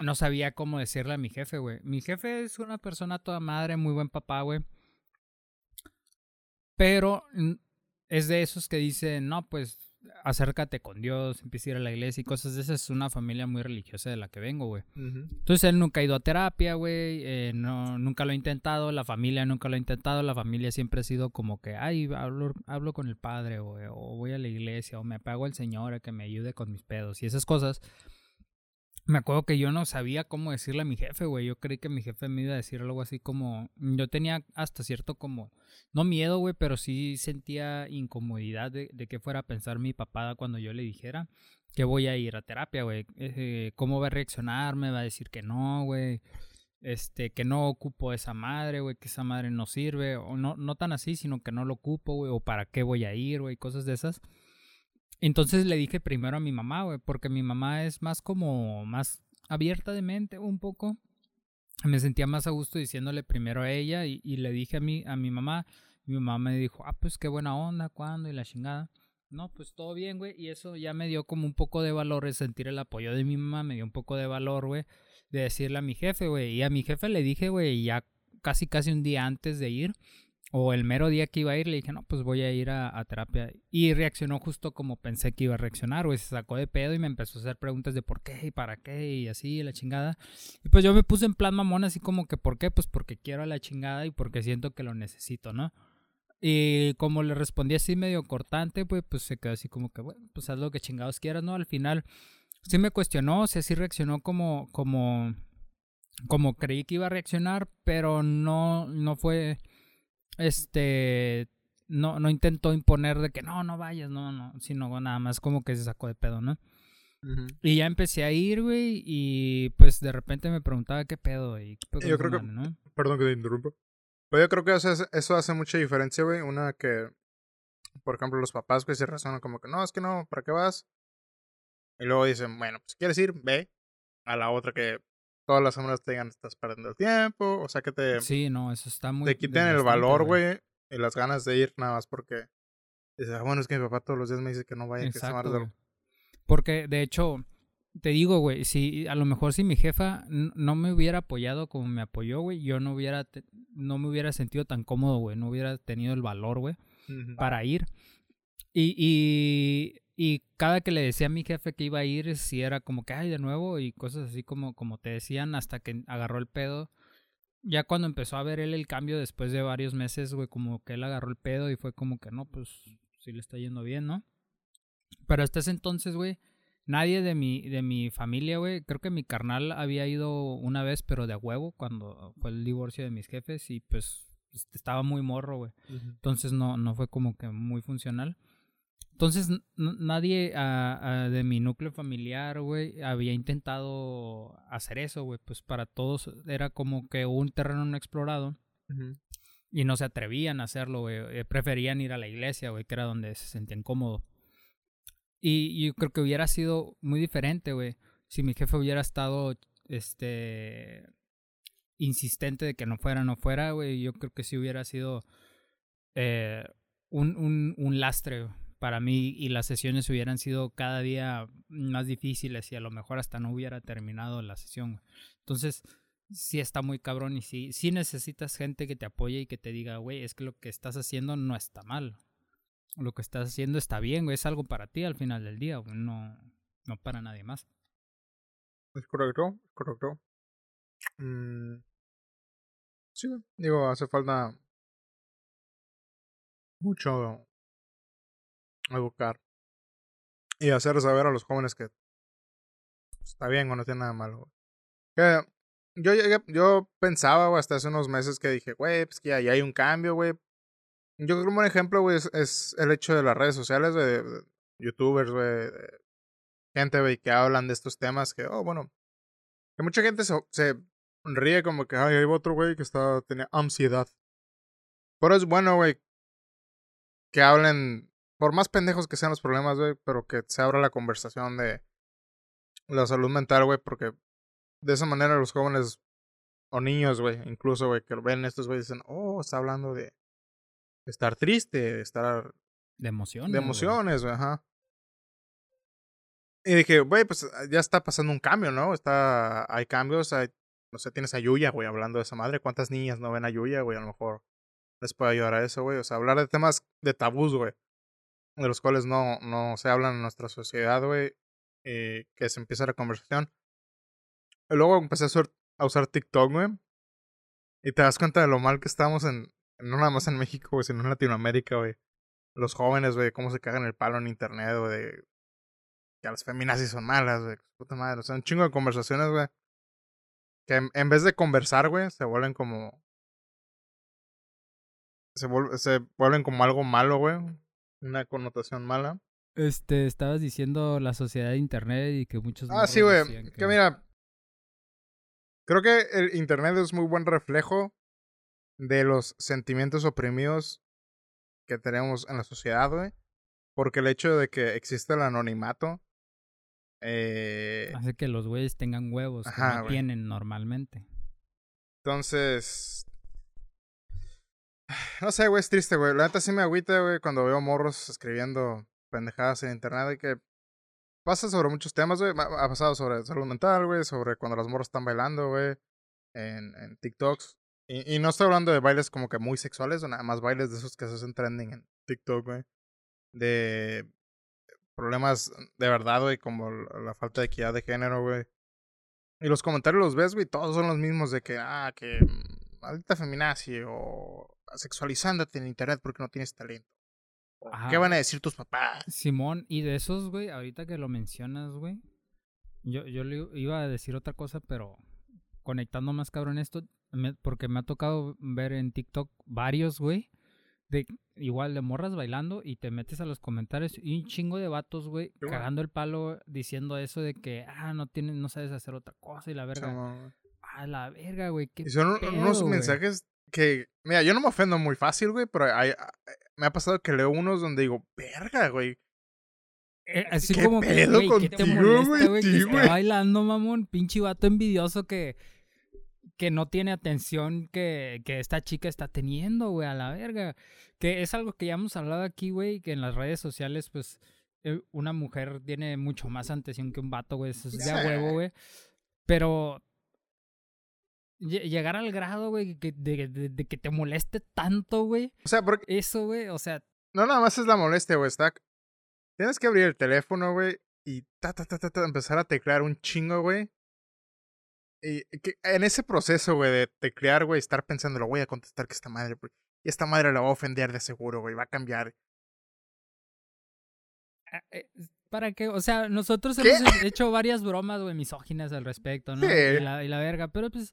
no sabía cómo decirle a mi jefe, güey. Mi jefe es una persona toda madre, muy buen papá, güey. Pero es de esos que dicen, no, pues acércate con Dios, empieza a ir a la iglesia y cosas de esas. Es una familia muy religiosa de la que vengo, güey. Entonces él nunca ha ido a terapia, güey. Eh, no, nunca lo ha intentado. La familia nunca lo ha intentado. La familia siempre ha sido como que, ay, hablo, hablo con el padre, o voy a la iglesia, o me pago al Señor a que me ayude con mis pedos y esas cosas. Me acuerdo que yo no sabía cómo decirle a mi jefe, güey. Yo creí que mi jefe me iba a decir algo así como. Yo tenía hasta cierto como. No miedo, güey, pero sí sentía incomodidad de, que fuera a pensar mi papá cuando yo le dijera que voy a ir a terapia, güey. Eh, ¿Cómo va a reaccionar? Me va a decir que no, güey. Este, que no ocupo esa madre, güey, que esa madre no sirve. O no, no tan así, sino que no lo ocupo, güey. O para qué voy a ir, güey, cosas de esas. Entonces le dije primero a mi mamá, güey, porque mi mamá es más como, más abierta de mente un poco. Me sentía más a gusto diciéndole primero a ella y, le dije a mi, a mi mamá. Mi mamá me dijo, ah, pues qué buena onda, ¿cuándo? Y la chingada. No, pues todo bien, güey. Y eso ya me dio como un poco de valor, el sentir el apoyo de mi mamá, me dio un poco de valor, güey, de decirle a mi jefe, güey. Y a mi jefe le dije, güey, ya casi, casi un día antes de ir, o el mero día que iba a ir, le dije, no, pues voy a ir a, terapia. Y reaccionó justo como pensé que iba a reaccionar, güey. Se sacó de pedo y me empezó a hacer preguntas de por qué y para qué y así, la chingada. Y pues yo me puse en plan mamón, así como que, ¿por qué? Pues porque quiero a la chingada y porque siento que lo necesito, ¿no? Y como le respondí así medio cortante, pues, pues se quedó así como que, bueno, pues haz lo que chingados quieras, ¿no? Al final sí me cuestionó, o sea, sí reaccionó como, como, como creí que iba a reaccionar, pero no, no fue este, no, no intentó imponer de que no, no vayas, no, no, sino nada más como que se sacó de pedo, ¿no? Y ya empecé a ir, güey, y pues de repente me preguntaba qué pedo, y Yo creo que, ¿no? perdón que te interrumpa, pero yo creo que eso, eso hace mucha diferencia, güey, una que, por ejemplo, los papás, que se razonan como que, no, es que no, ¿para qué vas? Y luego dicen, bueno, pues quieres ir, ve, a la otra que todas las semanas te digan estás perdiendo el tiempo, o sea que te... Sí, no, eso está muy... Te quiten el valor, güey, y las ganas de ir nada más porque... Dices, ah, bueno, es que mi papá todos los días me dice que no vaya, Exacto, que se Porque, de hecho, te digo, güey, si a lo mejor si mi jefa no me hubiera apoyado como me apoyó, güey, yo no hubiera, no me hubiera sentido tan cómodo, güey, no hubiera tenido el valor, güey, para ir. Y, y y cada que le decía a mi jefe que iba a ir, si era como que, ay, de nuevo, y cosas así como, como te decían, hasta que agarró el pedo. Ya cuando empezó a ver él el cambio después de varios meses, güey, como que él agarró el pedo y fue como que, no, pues sí le está yendo bien, ¿no? Pero hasta ese entonces, güey, nadie de mi, de mi familia, güey, creo que mi carnal había ido una vez, pero de huevo, cuando fue el divorcio de mis jefes, y pues estaba muy morro, güey. Entonces no, no fue como que muy funcional. Entonces, nadie de mi núcleo familiar, güey, había intentado hacer eso, güey. Pues para todos era como que un terreno no explorado. Y no se atrevían a hacerlo, güey. Eh, preferían ir a la iglesia, güey, que era donde se sentían cómodos. Y yo creo que hubiera sido muy diferente, güey. Si mi jefe hubiera estado, este, insistente de que no fuera, no fuera, güey. Yo creo que sí hubiera sido eh, un, un, un lastre, para mí y las sesiones hubieran sido cada día más difíciles y a lo mejor hasta no hubiera terminado la sesión. Entonces, sí está muy cabrón y sí, sí necesitas gente que te apoye y que te diga, güey, es que lo que estás haciendo no está mal. Lo que estás haciendo está bien, güey, es algo para ti al final del día, no, no para nadie más. Es correcto, es correcto. Mm. Sí, digo, hace falta mucho educar y hacer saber a los jóvenes que está bien o no tiene nada malo. Que yo, yo pensaba, hasta hace unos meses que dije, güey, pues que ya, hay un cambio, güey. Yo creo que un ejemplo, güey, es, el hecho de las redes sociales, de, youtubers, güey, gente, güey, que hablan de estos temas, que, oh, bueno, que mucha gente se, se ríe como que, ay, hay otro güey que está, tenía ansiedad. Pero es bueno, güey, que hablen por más pendejos que sean los problemas, güey, pero que se abra la conversación de la salud mental, güey, porque de esa manera los jóvenes o niños, güey, incluso, güey, que ven estos, güey, dicen, oh, está hablando de estar triste, de estar... De emociones. De emociones, güey, ajá. Y dije, güey, pues ya está pasando un cambio, ¿no? Está, hay cambios, hay, no sé, tienes a Yuya, güey, hablando de esa madre. ¿Cuántas niñas no ven a Yuya, güey? A lo mejor les puede ayudar a eso, güey. O sea, hablar de temas de tabús, güey de los cuales no, no se hablan en nuestra sociedad, güey, eh, que se empieza la conversación. Luego empecé a, usar TikTok, güey, y te das cuenta de lo mal que estamos en, no nada más en México, güey, sino en Latinoamérica, güey. Los jóvenes, güey, cómo se cagan el palo en internet, güey. que las feminazis son malas, güey. Puta madre. O sea, un chingo de conversaciones, güey. Que en, en vez de conversar, güey, se vuelven como. Se, vuel- se vuelven como algo malo, güey. Una connotación mala. Este, estabas diciendo la sociedad de internet y que muchos Ah, sí, güey. decían Que mira. Creo que el internet es muy buen reflejo de los sentimientos oprimidos que tenemos en la sociedad, güey. Porque el hecho de que existe el anonimato. Eh, hace que los güeyes tengan huevos Ajá, que no tienen normalmente. entonces. No sé, güey, es triste, güey. La neta sí me agüita, güey, cuando veo morros escribiendo pendejadas en internet y que pasa sobre muchos temas, güey. Ha pasado sobre salud mental, güey, sobre cuando las morros están bailando, güey, en, en TikToks. Y, y no estoy hablando de bailes como que muy sexuales, o nada más bailes de esos que se hacen trending en TikTok, güey. De problemas de verdad, güey, como la falta de equidad de género, güey. Y los comentarios los ves, güey, todos son los mismos de que, ah, que mm, maldita feminazi o sexualizándote en internet porque no tienes talento. ¿Qué van a decir tus papás? Simón, y de esos, güey, ahorita que lo mencionas, güey, yo, yo le iba a decir otra cosa, pero conectando más cabrón esto, me- porque me ha tocado ver en TikTok varios, güey, de igual de morras bailando y te metes a los comentarios y un chingo de vatos, güey, cagando el palo diciendo eso de que, ah, no tienes, no sabes hacer otra cosa y la verga. Güey. Ah, la verga, güey, qué Y son pedo, unos güey. mensajes que, mira, yo no me ofendo muy fácil, güey, pero hay, me ha pasado que leo unos donde digo, verga, güey. Eh, así ¿Qué como que, pedo güey, ¿qué te molesta, güey? que güey. bailando, mamón. Pinche vato envidioso que, que no tiene atención que, que esta chica está teniendo, güey, a la verga. Que es algo que ya hemos hablado aquí, güey, que en las redes sociales, pues, eh, una mujer tiene mucho más atención que un vato, güey. Eso es de a huevo, güey. Pero llegar al grado, güey, de, de- de que te moleste tanto, güey. O sea, porque Eso, güey, o sea, no nada más es la molestia, güey, está... Tienes que abrir el teléfono, güey, y ta, ta, ta, ta, ta, empezar a teclear un chingo, güey. Y que en ese proceso, güey, de teclear, güey, estar pensando, lo voy a contestar que esta madre, güey, y esta madre la va a ofender de seguro, güey, va a cambiar. Ah, eh, ¿Para qué? O sea, nosotros ¿Qué? hemos he- hecho varias bromas, güey, misóginas al respecto, ¿no? Sí. Y, la, y la verga, pero pues...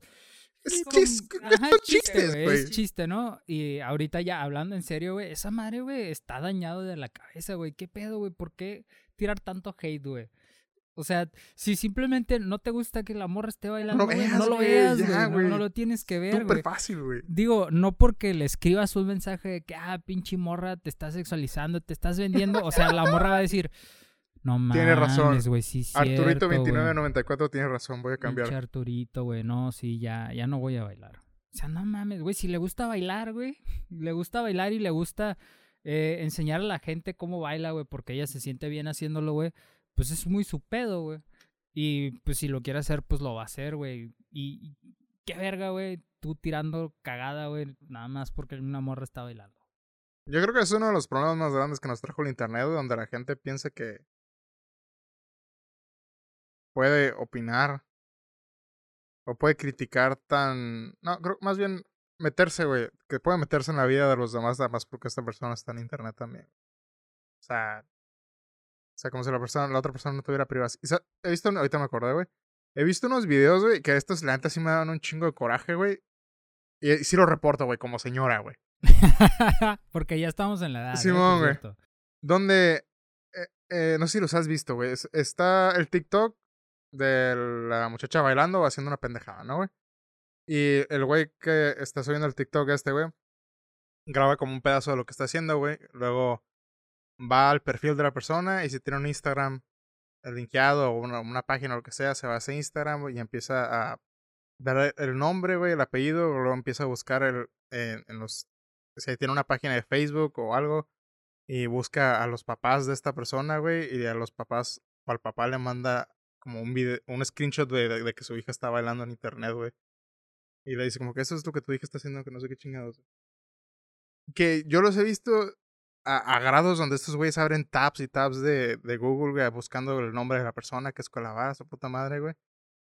Es como- chis- ajá, es chiste, chistes, güey. Es chiste, ¿no? Y ahorita ya hablando en serio, güey, esa madre, güey, está dañado de la cabeza, güey. ¿Qué pedo, güey? ¿Por qué tirar tanto hate, güey? O sea, si simplemente no te gusta que la morra esté bailando, güey, veas, no lo veas, ya, güey. No, no lo tienes que ver, Súper fácil, güey. Digo, no porque le escribas un mensaje de que, ah, pinche morra, te estás sexualizando, te estás vendiendo. O sea, la morra va a decir, no mames, Tiene razón. güey, sí, Arturito cierto, güey. 2994 tiene razón, voy a cambiar. Pinche Arturito, güey, no, sí, ya, ya no voy a bailar. O sea, no mames, güey, si le gusta bailar, güey, le gusta bailar y le gusta eh, enseñar a la gente cómo baila, güey, porque ella se siente bien haciéndolo, güey, pues es muy su pedo, güey. Y pues si lo quiere hacer, pues lo va a hacer, güey. Y, y qué verga, güey, tú tirando cagada, güey, nada más porque una morra está bailando. Yo creo que es uno de los problemas más grandes que nos trajo el internet, donde la gente piensa que puede opinar o puede criticar tan... No, creo más bien meterse, güey, que puede meterse en la vida de los demás, nada más porque esta persona está en internet también. O sea, o sea, como si la persona, la otra persona no tuviera privacidad. He visto, ahorita me acordé, güey. He visto unos videos, güey, que estos, la neta, sí me dan un chingo de coraje, güey. Y, y sí lo reporto, güey, como señora, güey. porque ya estamos en la edad. ¿eh? Simón, güey. Donde, eh, eh, no sé si los has visto, güey. es- Está el TikTok de la muchacha bailando o haciendo una pendejada, ¿no, güey? Y el güey que está subiendo el TikTok este, güey, graba como un pedazo de lo que está haciendo, güey. Luego va al perfil de la persona y si tiene un Instagram linkeado o una, una página o lo que sea, se va a ese Instagram y empieza a ver el nombre, güey, el apellido, luego empieza a buscar el, en, en los... Si tiene una página de Facebook o algo, y busca a los papás de esta persona, güey, y a los papás, o al papá le manda como un video, un screenshot de, de, que su hija está bailando en internet, güey. Y le dice como que eso es lo que tu hija está haciendo, que no sé qué chingados. Que yo los he visto a, a grados donde estos güeyes abren tabs y tabs de, de Google, güey, buscando el nombre de la persona, que escuela va, su puta madre, güey.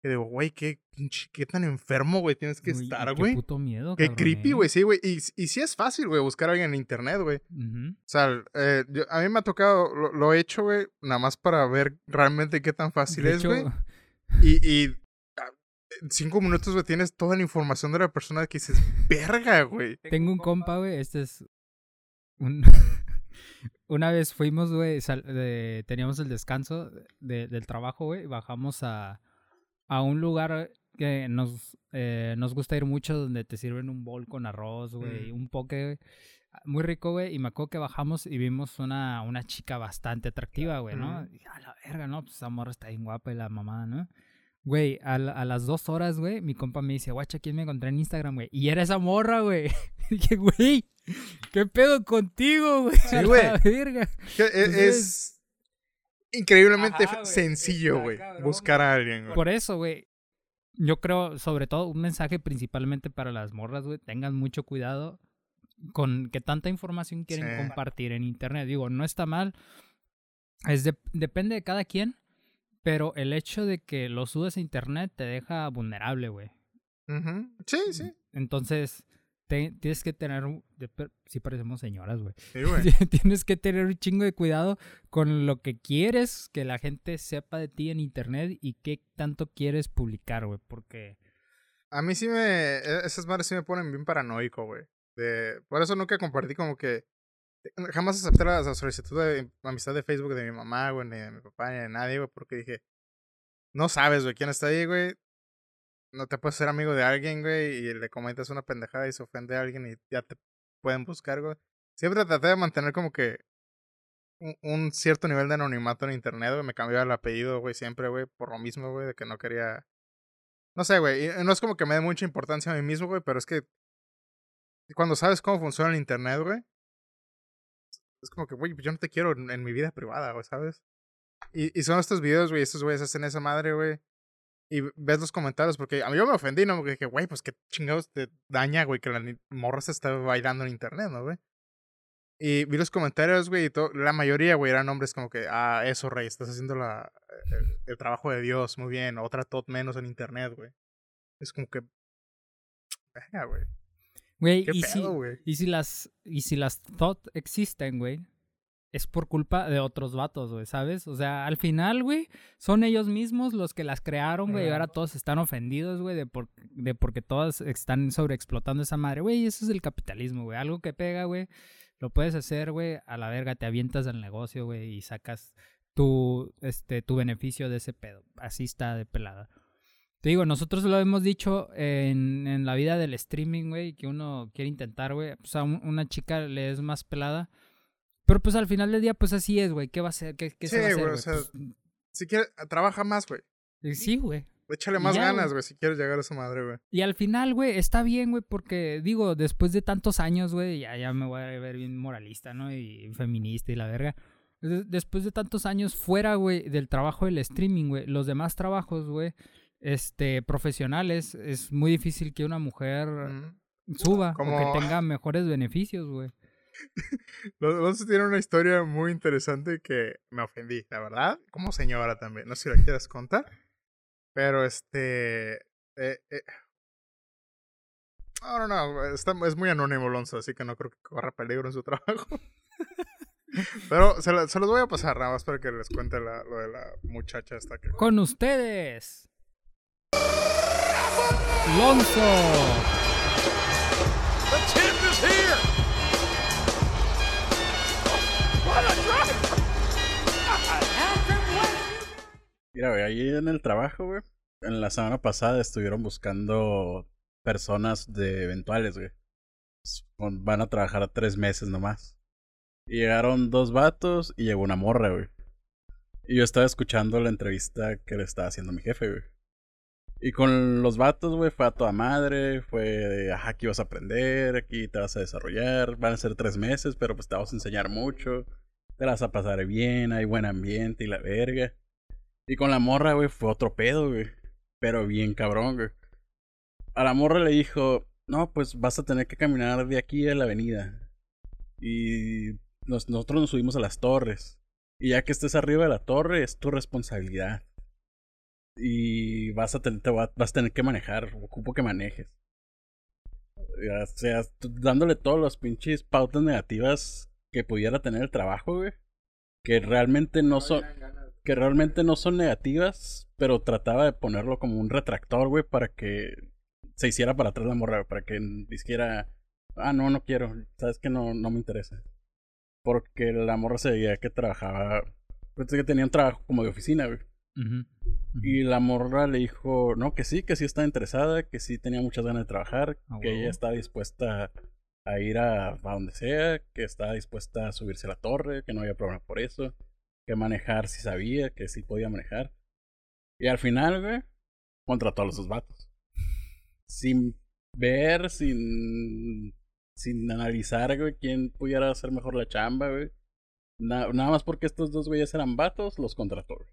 Que digo, güey, qué, pinche- qué tan enfermo, güey, tienes que estar, Qué güey. puto miedo, Qué cabrón, creepy, ¿eh? güey, sí, güey. Y, y sí es fácil, güey, buscar a alguien en internet, güey. O sea, eh, yo- a mí me ha tocado, lo, lo he hecho, güey, nada más para ver realmente qué tan fácil De es, hecho, güey. Y, y ah, en cinco minutos, güey, tienes toda la información de la persona que dices, verga, güey. Tengo un compa, güey, este es un... Una vez fuimos, güey, sal- de- teníamos el descanso de- del trabajo, güey, y bajamos a, a un lugar que nos, eh, nos gusta ir mucho, donde te sirven un bol con arroz, güey, Mm. un poke, muy rico, güey, y me acuerdo que bajamos y vimos una, una chica bastante atractiva, güey, ¿no? Y a la verga, ¿no? Pues esa morra está bien guapa y la mamá, ¿no? Güey, a, la- a las dos horas, güey, mi compa me dice, guacha, ¿quién me encontré en Instagram, güey? Y era esa morra, güey. dije, güey, ¿qué pedo contigo, güey? Sí, güey. e- es increíblemente Ajá, sencillo, güey, buscar a alguien, güey. Por eso, güey, yo creo, sobre todo, un mensaje principalmente para las morras, güey, tengan mucho cuidado con que tanta información quieren Sí. compartir en internet. Digo, no está mal, es de- depende de cada quien, pero el hecho de que lo subes a internet te deja vulnerable, güey. Sí, sí. Entonces, te- tienes que tener. Sí, parecemos señoras, güey. Sí, güey. tienes que tener un chingo de cuidado con lo que quieres que la gente sepa de ti en internet y qué tanto quieres publicar, güey. Porque. A mí sí me. e- Esas madres sí me ponen bien paranoico, güey. De... Por eso nunca compartí como que. Jamás acepté la, la solicitud de amistad de Facebook de mi mamá, güey, ni de mi papá, ni de nadie, güey, porque dije. No sabes, güey, quién está ahí, güey. No te puedes ser amigo de alguien, güey, y le comentas una pendejada y se ofende a alguien y ya te pueden buscar, güey. Siempre traté de mantener como que un, cierto nivel de anonimato en internet, güey. Me cambiaba el apellido, güey, siempre, güey, por lo mismo, güey, de que no quería no sé, güey. No es como que me dé mucha importancia a mí mismo, güey, pero es que cuando sabes cómo funciona el internet, güey, es como que, güey, yo no te quiero en, en mi vida privada, güey, ¿sabes? Y, y son estos videos, güey, estos güeyes hacen esa madre, güey. Y ves los comentarios, porque a mí yo me ofendí, ¿no? Porque dije, güey, pues qué chingados te daña, güey, que la morra se está bailando en internet, ¿no, güey? Y vi los comentarios, güey, y la mayoría, güey, eran hombres como que, ah, eso, rey, estás haciendo la, el, el trabajo de Dios, muy bien, otra tot menos en internet, güey. Es como que, venga, güey, Güey, y si, güey. y si las. Y si las thought existen, güey. Es por culpa de otros vatos, güey, ¿sabes? O sea, al final, güey, son ellos mismos los que las crearon, güey, y ahora todos están ofendidos, güey, de, por, de porque todas están sobreexplotando esa madre. Güey, eso es el capitalismo, güey. Algo que pega, güey, lo puedes hacer, güey, a la verga, te avientas al negocio, güey, y sacas tu, este, tu beneficio de ese pedo. Así está de pelada. Te digo, nosotros lo hemos dicho en, en la vida del streaming, güey, que uno quiere intentar, güey. O sea, un- una chica le es más pelada. Pero pues al final del día, pues así es, güey. ¿Qué va a hacer? ¿Qué, qué se Sí, va a hacer, güey, o sea, Pues, Si quieres, trabaja más, güey. sí, güey. Échale más ya, ganas, güey. si quieres llegar a esa madre, güey. Y al final, güey, está bien, güey, porque digo, después de tantos años, güey, ya, ya me voy a ver bien moralista, ¿no? Y feminista y la verga. De- Después de tantos años fuera, güey, del trabajo del streaming, güey, los demás trabajos, güey, este, profesionales, es muy difícil que una mujer Mm. suba o Como- que tenga mejores beneficios, güey. Los dos tienen una historia muy interesante que me ofendí, la verdad. Como señora también. No sé si la quieras contar. Pero este. Eh, eh. No, no, no. Está, es muy anónimo, Alonso, así que no creo que corra peligro en su trabajo. Pero se, la- se los voy a pasar nada más para que les cuente la- lo de la muchacha esta que. Con ustedes. Lonzo. Mira, güey, ahí en el trabajo, güey. En la semana pasada estuvieron buscando personas de eventuales, güey. Van a trabajar tres meses nomás. Y llegaron dos vatos y llegó una morra, güey. Y yo estaba escuchando la entrevista que le estaba haciendo mi jefe, güey. Y con los vatos, güey, fue a toda madre. Fue de, ajá, aquí vas a aprender, aquí te vas a desarrollar. Van a ser tres meses, pero pues te vamos a enseñar mucho. Te vas a pasar bien, hay buen ambiente y la verga. Y con la morra, güey, fue otro pedo, güey. Pero bien cabrón, güey. A la morra le dijo, no, pues vas a tener que caminar de aquí a la avenida. Y nos- nosotros nos subimos a las torres. Y ya que estés arriba de la torre, es tu responsabilidad. y vas a, tener, te va- vas a tener que manejar, ocupo que manejes. Ya sea, dándole todos los pinches pautas negativas que pudiera tener el trabajo, güey. Que realmente no son, que realmente no son negativas, pero trataba de ponerlo como un retractor, güey, para que se hiciera para atrás la morra, para que dijera, ah, no, no quiero, sabes que no, no me interesa. Porque la morra se veía que trabajaba, pues que tenía un trabajo como de oficina, güey. Y la morra le dijo, no, que sí, que sí estaba interesada, que sí tenía muchas ganas de trabajar, A que ella estaba dispuesta a ir a, a donde sea, que estaba dispuesta a subirse a la torre, que no había problema por eso, que manejar sí sabía, que sí podía manejar. Y al final, güey, contrató a los dos vatos. Sin ver, sin, sin analizar, güey, quién pudiera hacer mejor la chamba, güey. Na- nada más porque estos dos güeyes eran vatos, los contrató, güey.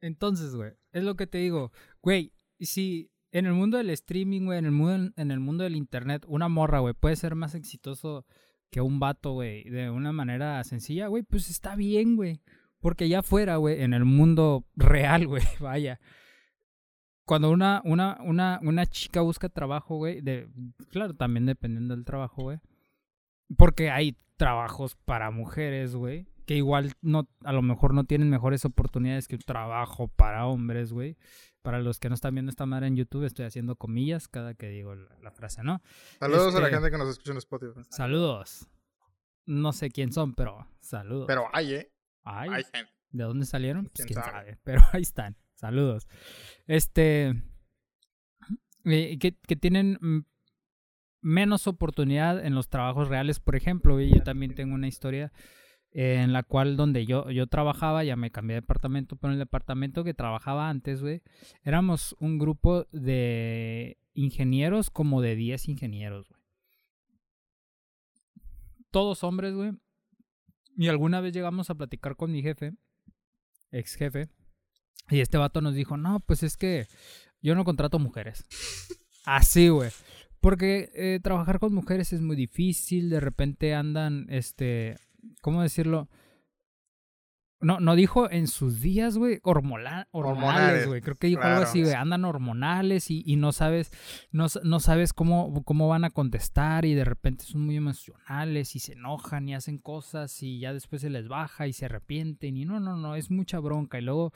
Entonces, güey, es lo que te digo. Güey, si en el mundo del streaming, güey, en el mundo, en el mundo del internet, una morra, güey, puede ser más exitoso que un vato, güey, de una manera sencilla, güey, pues está bien, güey. Porque ya fuera, güey, en el mundo real, güey, vaya. Cuando una, una, una, una chica busca trabajo, güey, de, claro, también dependiendo del trabajo, güey. Porque hay trabajos para mujeres, güey, que igual no, a lo mejor no tienen mejores oportunidades que un trabajo para hombres, güey. Para los que no están viendo esta madre en YouTube, estoy haciendo comillas cada que digo la, la frase, ¿no? Saludos a la Este- gente que nos escucha en Spotify. Saludos. No sé quién son, pero saludos. Pero hay, ¿eh? Ay, Hay gente. ¿De dónde salieron? Pues ¿Quién quién sabe? sabe. Pero ahí están. Saludos. Este. que, que tienen menos oportunidad en los trabajos reales, por ejemplo. güey, Yo también tengo una historia en la cual donde yo, yo trabajaba, ya me cambié de departamento, pero en el departamento que trabajaba antes, güey, éramos un grupo de ingenieros, como de 10 ingenieros, güey. Todos hombres, güey. Y alguna vez llegamos a platicar con mi jefe, ex jefe, y este vato nos dijo, no, pues es que yo no contrato mujeres. Así, güey. Porque eh, trabajar con mujeres es muy difícil, de repente andan, este, ¿cómo decirlo? No, no dijo en sus días, güey, hormola- hormonales, güey. Creo que dijo algo así, güey. Andan hormonales y, y no sabes, no, no sabes cómo, cómo van a contestar y de repente son muy emocionales y se enojan y hacen cosas y ya después se les baja y se arrepienten y no, no, no, es mucha bronca. Y luego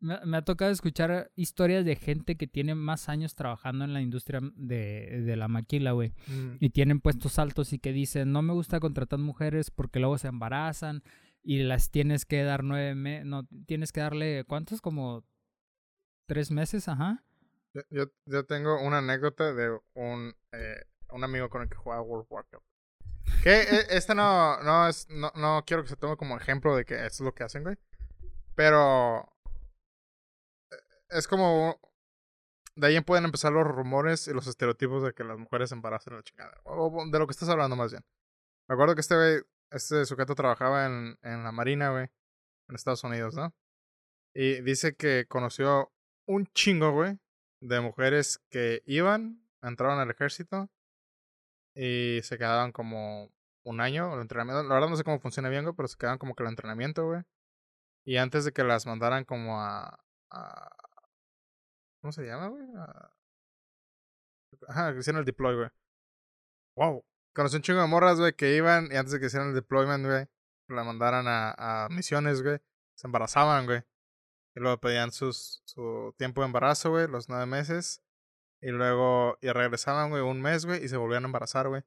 me, me ha tocado escuchar historias de gente que tiene más años trabajando en la industria de, de la maquila, güey. Mm. Y tienen puestos altos y que dicen, no me gusta contratar mujeres porque luego se embarazan y las tienes que dar nueve meses, no, tienes que darle, ¿cuántos? Como tres meses, ajá. Yo, yo, yo tengo una anécdota de un, eh, un amigo con el que jugaba World of Warcraft. Que eh, este no, no es, no, no quiero que se tome como ejemplo de que esto es lo que hacen, güey. Pero eh, es como de ahí pueden empezar los rumores y los estereotipos de que las mujeres embarazan a la chingada. O de lo que estás hablando más bien. Me acuerdo que este güey, este sujeto trabajaba en, en la marina, güey, en Estados Unidos, ¿no? Y dice que conoció un chingo, güey, de mujeres que iban, entraban al ejército y se quedaban como un año el entrenamiento. La verdad no sé cómo funciona bien, güey, pero se quedaban como que el entrenamiento, güey. Y antes de que las mandaran como a... ¿Cómo se llama, güey? A- Ajá, hicieron el deploy, güey. Wow. Conocí un chingo de morras, güey, que iban y antes de que hicieran el deployment, güey, la mandaran a, a misiones, güey, se embarazaban, güey. Y luego pedían sus, su tiempo de embarazo, güey, los nueve meses. Y luego, y regresaban, güey, un mes, güey, y se volvían a embarazar, güey.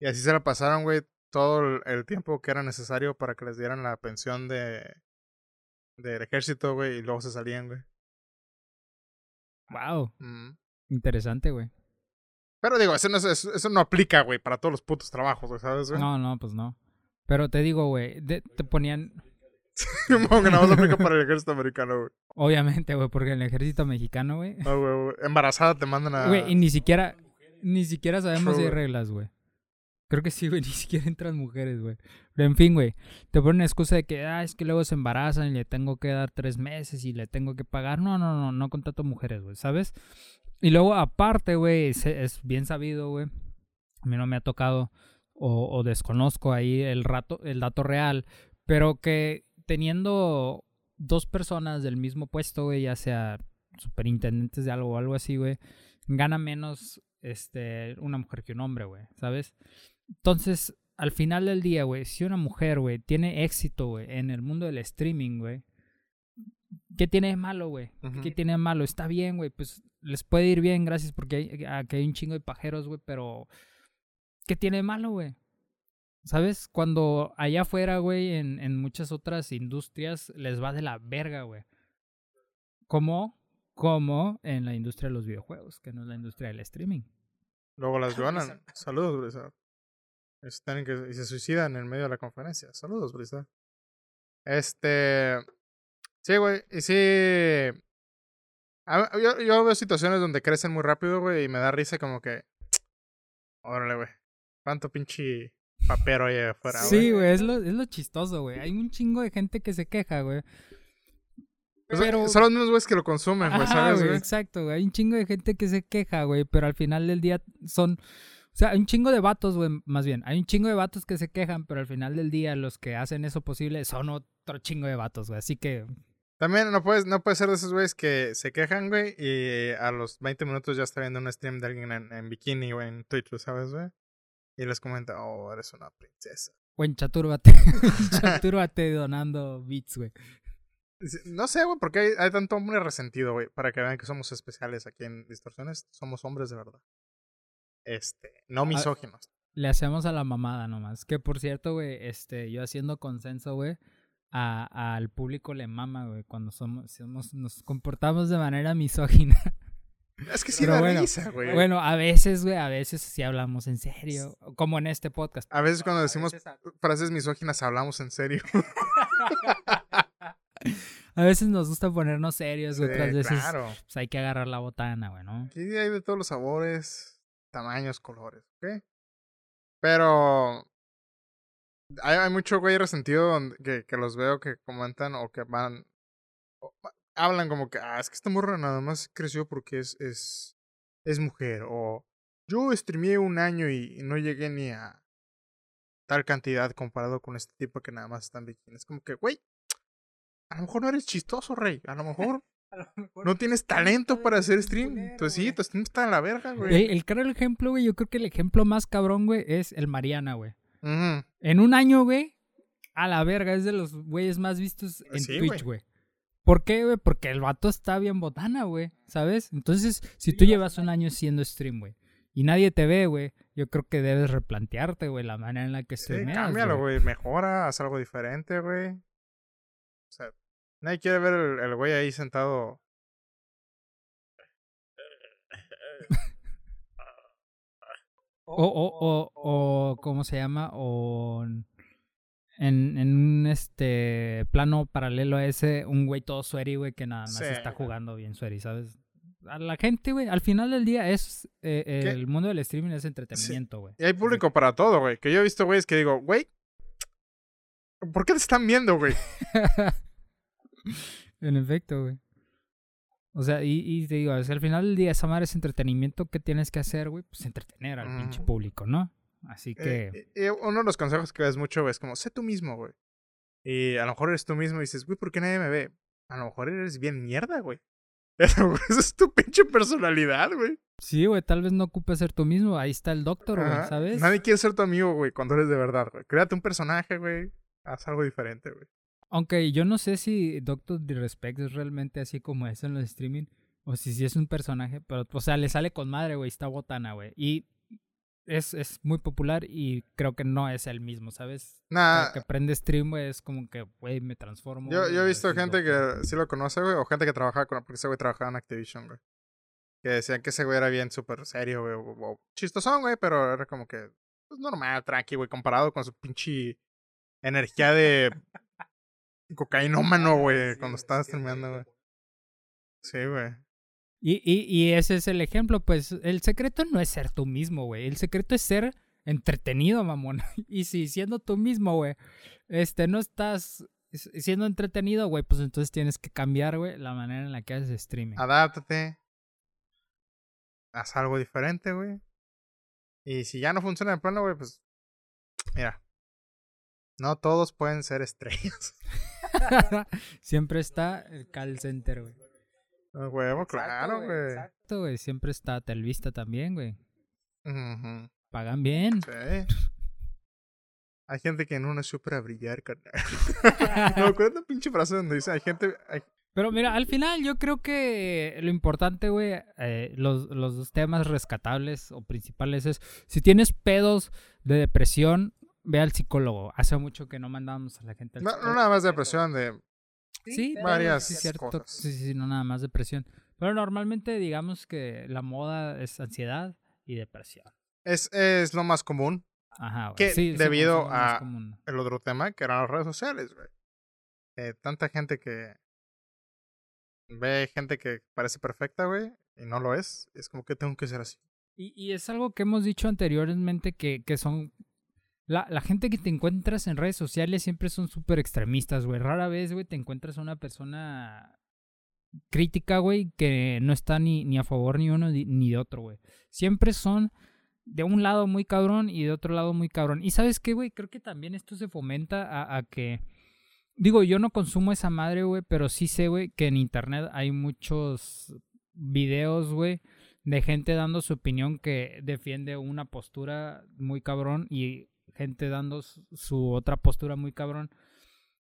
Y así se la pasaron, güey, todo el, tiempo que era necesario para que les dieran la pensión de del ejército, güey, y luego se salían, güey. Wow, Mm. interesante, güey. Pero digo, eso no, es- eso, no aplica, güey, para todos los putos trabajos, güey, ¿sabes, güey? No, no, pues no. Pero te digo, güey, te ponían, Como que nada más aplica para el ejército americano, güey. obviamente, güey, porque en el ejército mexicano, güey, No, güey, güey. Embarazada te mandan a... güey, y ni siquiera, ni siquiera sabemos si hay True, reglas, güey. Creo que sí, güey, ni siquiera entran mujeres, güey. Pero en fin, güey, te ponen excusa de que, ah, es que luego se embarazan y le tengo que dar tres meses y le tengo que pagar. No, no, no, no contrato mujeres, güey, ¿sabes? Y luego, aparte, güey, es, es bien sabido, güey. A mí no me ha tocado o, desconozco ahí el rato, el dato real, pero que teniendo dos personas del mismo puesto, güey, ya sea superintendentes de algo o algo así, güey, gana menos este, una mujer que un hombre, güey, ¿sabes? Entonces, al final del día, güey, si una mujer, güey, tiene éxito, güey, en el mundo del streaming, güey, ¿qué tiene de malo, güey? ¿Qué tiene de malo? Está bien, güey, pues les puede ir bien, gracias, porque hay, aquí hay un chingo de pajeros, güey, pero ¿qué tiene de malo, güey? ¿Sabes? Cuando allá afuera, güey, en, en muchas otras industrias les va de la verga, güey. Como, como en la industria de los videojuegos, que no es la industria del streaming. Luego las donan. Saludos, Blizzard. Están que, y se suicidan en medio de la conferencia. Saludos, Blizzard. Este. Sí, güey. Y sí. a- Yo, yo veo situaciones donde crecen muy rápido, güey, y me da risa como que. Órale, güey. ¿Cuánto pinche papero hay afuera, Sí, güey, es lo, es lo chistoso, güey. Hay un chingo de gente que se queja, güey. Pero- Son los mismos güeyes que lo consumen, güey, ¿sabes, güey, güey? exacto, güey. Hay un chingo de gente que se queja, güey, pero al final del día son... O sea, hay un chingo de vatos, güey, más bien. Hay un chingo de vatos que se quejan, pero al final del día los que hacen eso posible son otro chingo de vatos, güey. Así que... También no puedes, no puedes ser de esos güeyes que se quejan, güey, y a los 20 minutos ya está viendo un stream de alguien en, en bikini, güey, en Twitch, ¿sabes, güey? Y les comenta, oh, eres una princesa. Güey, chatúrbate. chatúrbate donando bits, güey. No sé, güey, porque hay, hay tanto hombre resentido, güey, para que vean que somos especiales aquí en Distorsiones. Somos hombres de verdad. Este, no misóginos. Le hacemos a la mamada nomás. Que por cierto, güey, este, yo haciendo consenso, güey, a- al público le mama, güey, cuando somos, somos, nos comportamos de manera misógina. Es que sí da bueno, risa, güey. Bueno, a veces, güey, a veces sí hablamos en serio. Como en este podcast. A veces cuando decimos veces frases misóginas hablamos en serio. A veces nos gusta ponernos serios, güey, otras veces claro. pues, hay que agarrar la botana, güey, ¿no? Aquí hay de todos los sabores, tamaños, colores, ¿ok? Pero hay, hay mucho güey resentido donde- que, que los veo que comentan o que van, o- hablan como que, ah, es que esta morra nada más creció porque es, es, es mujer, o yo streameé un año y, y no llegué ni a tal cantidad comparado con este tipo que nada más está en bikini. Es como que, güey, a lo mejor no eres chistoso, rey, a lo mejor no tienes talento para hacer stream. Entonces sí, tu stream está en la verga, güey. El, el claro ejemplo, güey, yo creo que el ejemplo más cabrón, güey, es el Mariana, güey. En un año, güey, a la verga, es de los güeyes más vistos en Sí, Twitch, güey. ¿Por qué, güey? Porque el vato está bien botana, güey, ¿sabes? Entonces, si tú llevas un año haciendo stream, güey, y nadie te ve, güey, yo creo que debes replantearte, güey, la manera en la que Sí, streameas, cámbialo, güey. Mejora, haz algo diferente, güey. O sea, nadie quiere ver el güey ahí sentado. O, o, o, o, ¿cómo se llama? O en, en un este plano paralelo a ese, un güey todo sueri, güey, que nada más Sí. está jugando bien sueri, ¿sabes? A la gente, güey, al final del día es eh, el mundo del streaming es entretenimiento, güey. Y hay público para todo, güey. Que yo he visto güeyes que digo, güey, ¿por qué te están viendo, güey? en efecto, güey. O sea, y, y te digo, o sea, al final del día esa madre es entretenimiento que tienes que hacer, güey, pues entretener al pinche público, ¿no? Así que... Eh, y uno de los consejos que ves mucho, güey, es como, sé tú mismo, güey. Y a lo mejor eres tú mismo y dices, güey, ¿por qué nadie me ve? A lo mejor eres bien mierda, güey. Esa es tu pinche personalidad, güey. Sí, güey, tal vez no ocupes ser tú mismo. Ahí está el doctor, güey. ¿sabes? Nadie quiere ser tu amigo, güey, cuando eres de verdad, güey. Créate un personaje, güey. Haz algo diferente, güey. Aunque yo no sé si Doctor Disrespect es realmente así como es en los streaming. O si sí es un personaje. Pero, o sea, le sale con madre, güey. Está botana, güey. Y es, es muy popular y creo que no es el mismo, ¿sabes? Nah, Cada que prende stream, güey, es como que, güey, me transformo. yo, yo he visto gente Doctor. que sí lo conoce, güey, o gente que trabajaba con, porque ese güey trabajaba en Activision, güey. Que decían que ese güey era bien súper serio, güey, o, o chistosón, güey, pero era como que, pues normal, tranqui, güey, comparado con su pinche energía de cocainómano, güey, cuando estaba streameando, güey. Sí, güey. Y, y, y ese es el ejemplo, pues el secreto no es ser tú mismo, güey. El secreto es ser entretenido, mamón. Y si siendo tú mismo, güey, este, no estás siendo entretenido, güey, pues entonces tienes que cambiar, güey, la manera en la que haces streaming. Adáptate. Haz algo diferente, güey. Y si ya no funciona el plano, güey, pues. Mira. No todos pueden ser estrellas. siempre está el call center, güey. A huevo, claro, güey. Exacto, güey. Siempre está Telvista también, güey. Pagan bien. Sí. Hay gente que no nació para brillar, carnal. no, ¿cuál es la pinche frase donde dice? Hay gente. hay- Pero mira, al final yo creo que lo importante, güey, eh, los, los dos temas rescatables o principales es, si tienes pedos de depresión, ve al psicólogo. Hace mucho que no mandamos a la gente al No, no psicólogo. nada más depresión, de. Sí, varias sí, cierto. cosas. Sí, sí, no nada más depresión. Pero normalmente digamos que la moda es ansiedad y depresión. Es, es lo más común. Ajá, güey. Que Sí, debido a- común. El otro tema, que eran las redes sociales, güey. Eh, tanta gente que. Ve gente que parece perfecta, güey, y no lo es. Es como que tengo que ser así. Y, y es algo que hemos dicho anteriormente que, que son... La, la gente que te encuentras en redes sociales siempre son súper extremistas, güey. Rara vez, güey, te encuentras a una persona crítica, güey, que no está ni, ni a favor ni uno ni, de otro, güey. Siempre son de un lado muy cabrón y de otro lado muy cabrón. Y sabes qué, güey, creo que también esto se fomenta a, a que... Digo, yo no consumo esa madre, güey, pero sí sé, güey, que en internet hay muchos videos, güey, de gente dando su opinión que defiende una postura muy cabrón y gente dando su- otra postura muy cabrón.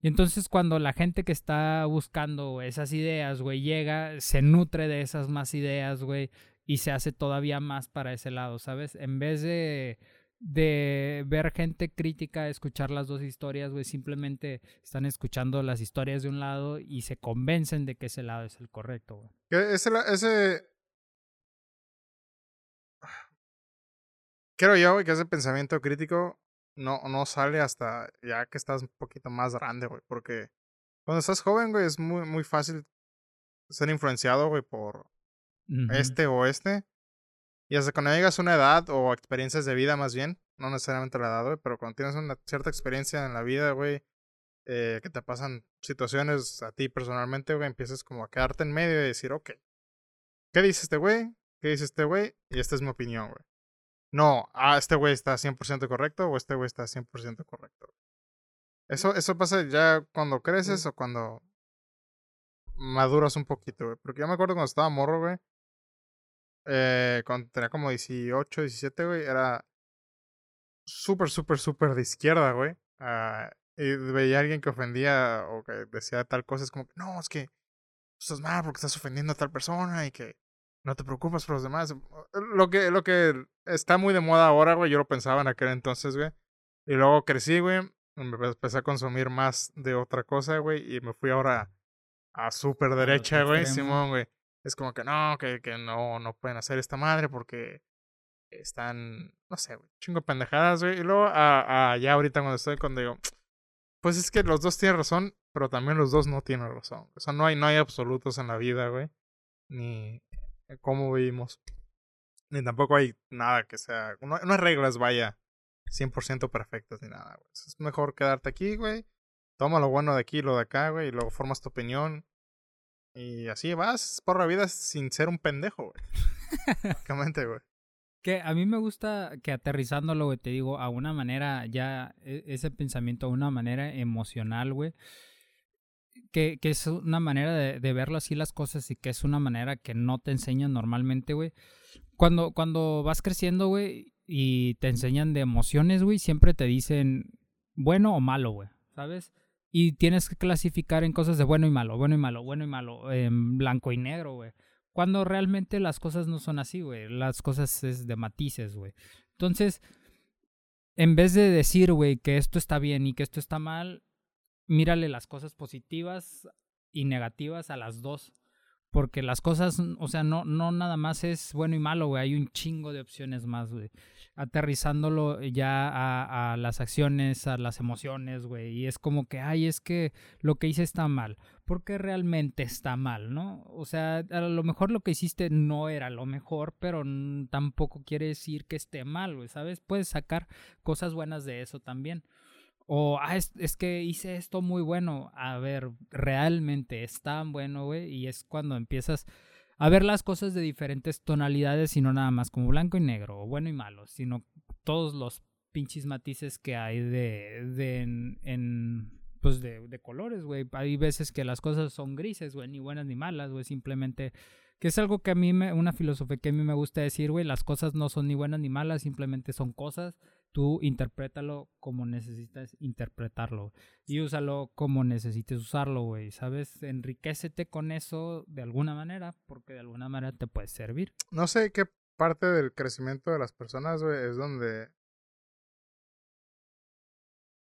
Y entonces cuando la gente que está buscando esas ideas, güey, llega, se nutre de esas más ideas, güey, y se hace todavía más para ese lado, ¿sabes? En vez de, de ver gente crítica, escuchar las dos historias, güey, simplemente están escuchando las historias de un lado y se convencen de que ese lado es el correcto, güey. Ese. Creo yo, que ese pensamiento crítico no, no sale hasta ya que estás un poquito más grande, güey. Porque cuando estás joven, güey, es muy, muy fácil ser influenciado, güey, por este o este. Y hasta cuando llegas a una edad o experiencias de vida más bien, no necesariamente la edad, güey, pero cuando tienes una cierta experiencia en la vida, güey, eh, que te pasan situaciones a ti personalmente, güey, empiezas como a quedarte en medio y decir, ok, ¿qué dice este güey? ¿Qué dice este güey? Y esta es mi opinión, güey. No, ah, este güey está 100% correcto o este güey está 100% correcto. Eso, eso pasa ya cuando creces o cuando maduras un poquito, güey. Porque yo me acuerdo cuando estaba morro, güey. Eh, cuando tenía como 18, 17, güey, era súper, súper, súper de izquierda, güey. Ah, y veía a alguien que ofendía o que decía tal cosa, es como que, no, es que estás mal porque estás ofendiendo a tal persona y que no te preocupas por los demás. Lo que, lo que está muy de moda ahora, güey, yo lo pensaba en aquel entonces, güey. Y luego crecí, güey, me empecé a consumir más de otra cosa, güey, y me fui ahora a súper derecha, güey. Simón, güey. Es como que no, que, que no, no pueden hacer esta madre porque están, no sé, güey, chingo de pendejadas, güey. Y luego, a, a- ya ahorita cuando estoy, cuando digo, pues es que los dos tienen razón, pero también los dos no tienen razón. O sea, no hay, no hay absolutos en la vida, güey. Ni cómo vivimos. Ni tampoco hay nada que sea, no, no hay reglas, vaya, 100% perfectas ni nada, güey. Es mejor quedarte aquí, güey. Toma lo bueno de aquí y lo de acá, güey, y luego formas tu opinión. Y así vas por la vida sin ser un pendejo, güey. Básicamente, güey. Que a mí me gusta que aterrizándolo, güey, te digo, a una manera ya, e- ese pensamiento, a una manera emocional, güey. Que, es una manera de, de verlo así las cosas y que es una manera que no te enseñan normalmente, güey. Cuando, cuando vas creciendo, güey, y te enseñan de emociones, güey, siempre te dicen bueno o malo, güey, ¿sabes? Y tienes que clasificar en cosas de bueno y malo, bueno y malo, bueno y malo, en blanco y negro, güey. Cuando realmente las cosas no son así, güey. Las cosas es de matices, güey. Entonces, en vez de decir, güey, que esto está bien y que esto está mal, mírale las cosas positivas y negativas a las dos. Porque las cosas, o sea, no, no nada más es bueno y malo, güey. Hay un chingo de opciones más, güey. Aterrizándolo ya a, a las acciones, a las emociones, güey. Y es como que, ay, es que lo que hice está mal. Porque realmente está mal, ¿no? O sea, a lo mejor lo que hiciste no era lo mejor, pero tampoco quiere decir que esté mal, güey, ¿sabes? Puedes sacar cosas buenas de eso también. O, ah, es, que hice esto muy bueno. A ver, realmente es tan bueno, güey. Y es cuando empiezas a ver las cosas de diferentes tonalidades y no nada más como blanco y negro, o bueno y malo, sino todos los pinches matices que hay de, de en, en pues de, de colores, güey. Hay veces que las cosas son grises, güey, ni buenas ni malas, güey, simplemente que es algo que a mí me, una filosofía que a mí me gusta decir, güey, las cosas no son ni buenas ni malas, simplemente son cosas, tú interprétalo como necesitas interpretarlo y úsalo como necesites usarlo, güey, ¿sabes? Enriquecete con eso de alguna manera, porque de alguna manera te puede servir. No sé qué parte del crecimiento de las personas, güey, es donde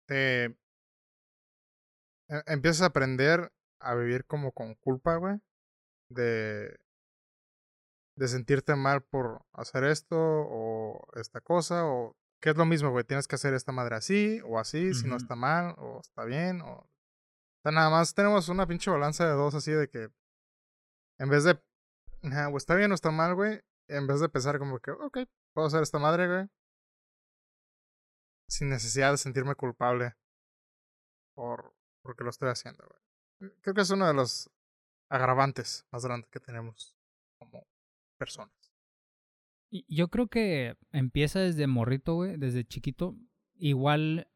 e- empiezas a aprender a vivir como con culpa, güey, de de sentirte mal por hacer esto o esta cosa o que es lo mismo, güey, tienes que hacer esta madre así o así, si no está mal o está bien o... O sea, nada más tenemos una pinche balanza de dos así de que en vez de... o está bien o está mal, güey, en vez de pensar como que, ok, puedo hacer esta madre, güey, sin necesidad de sentirme culpable por porque lo estoy haciendo, güey. Creo que es uno de los agravantes más grandes que tenemos como personas. Yo creo que empieza desde morrito, güey, desde chiquito. Igual,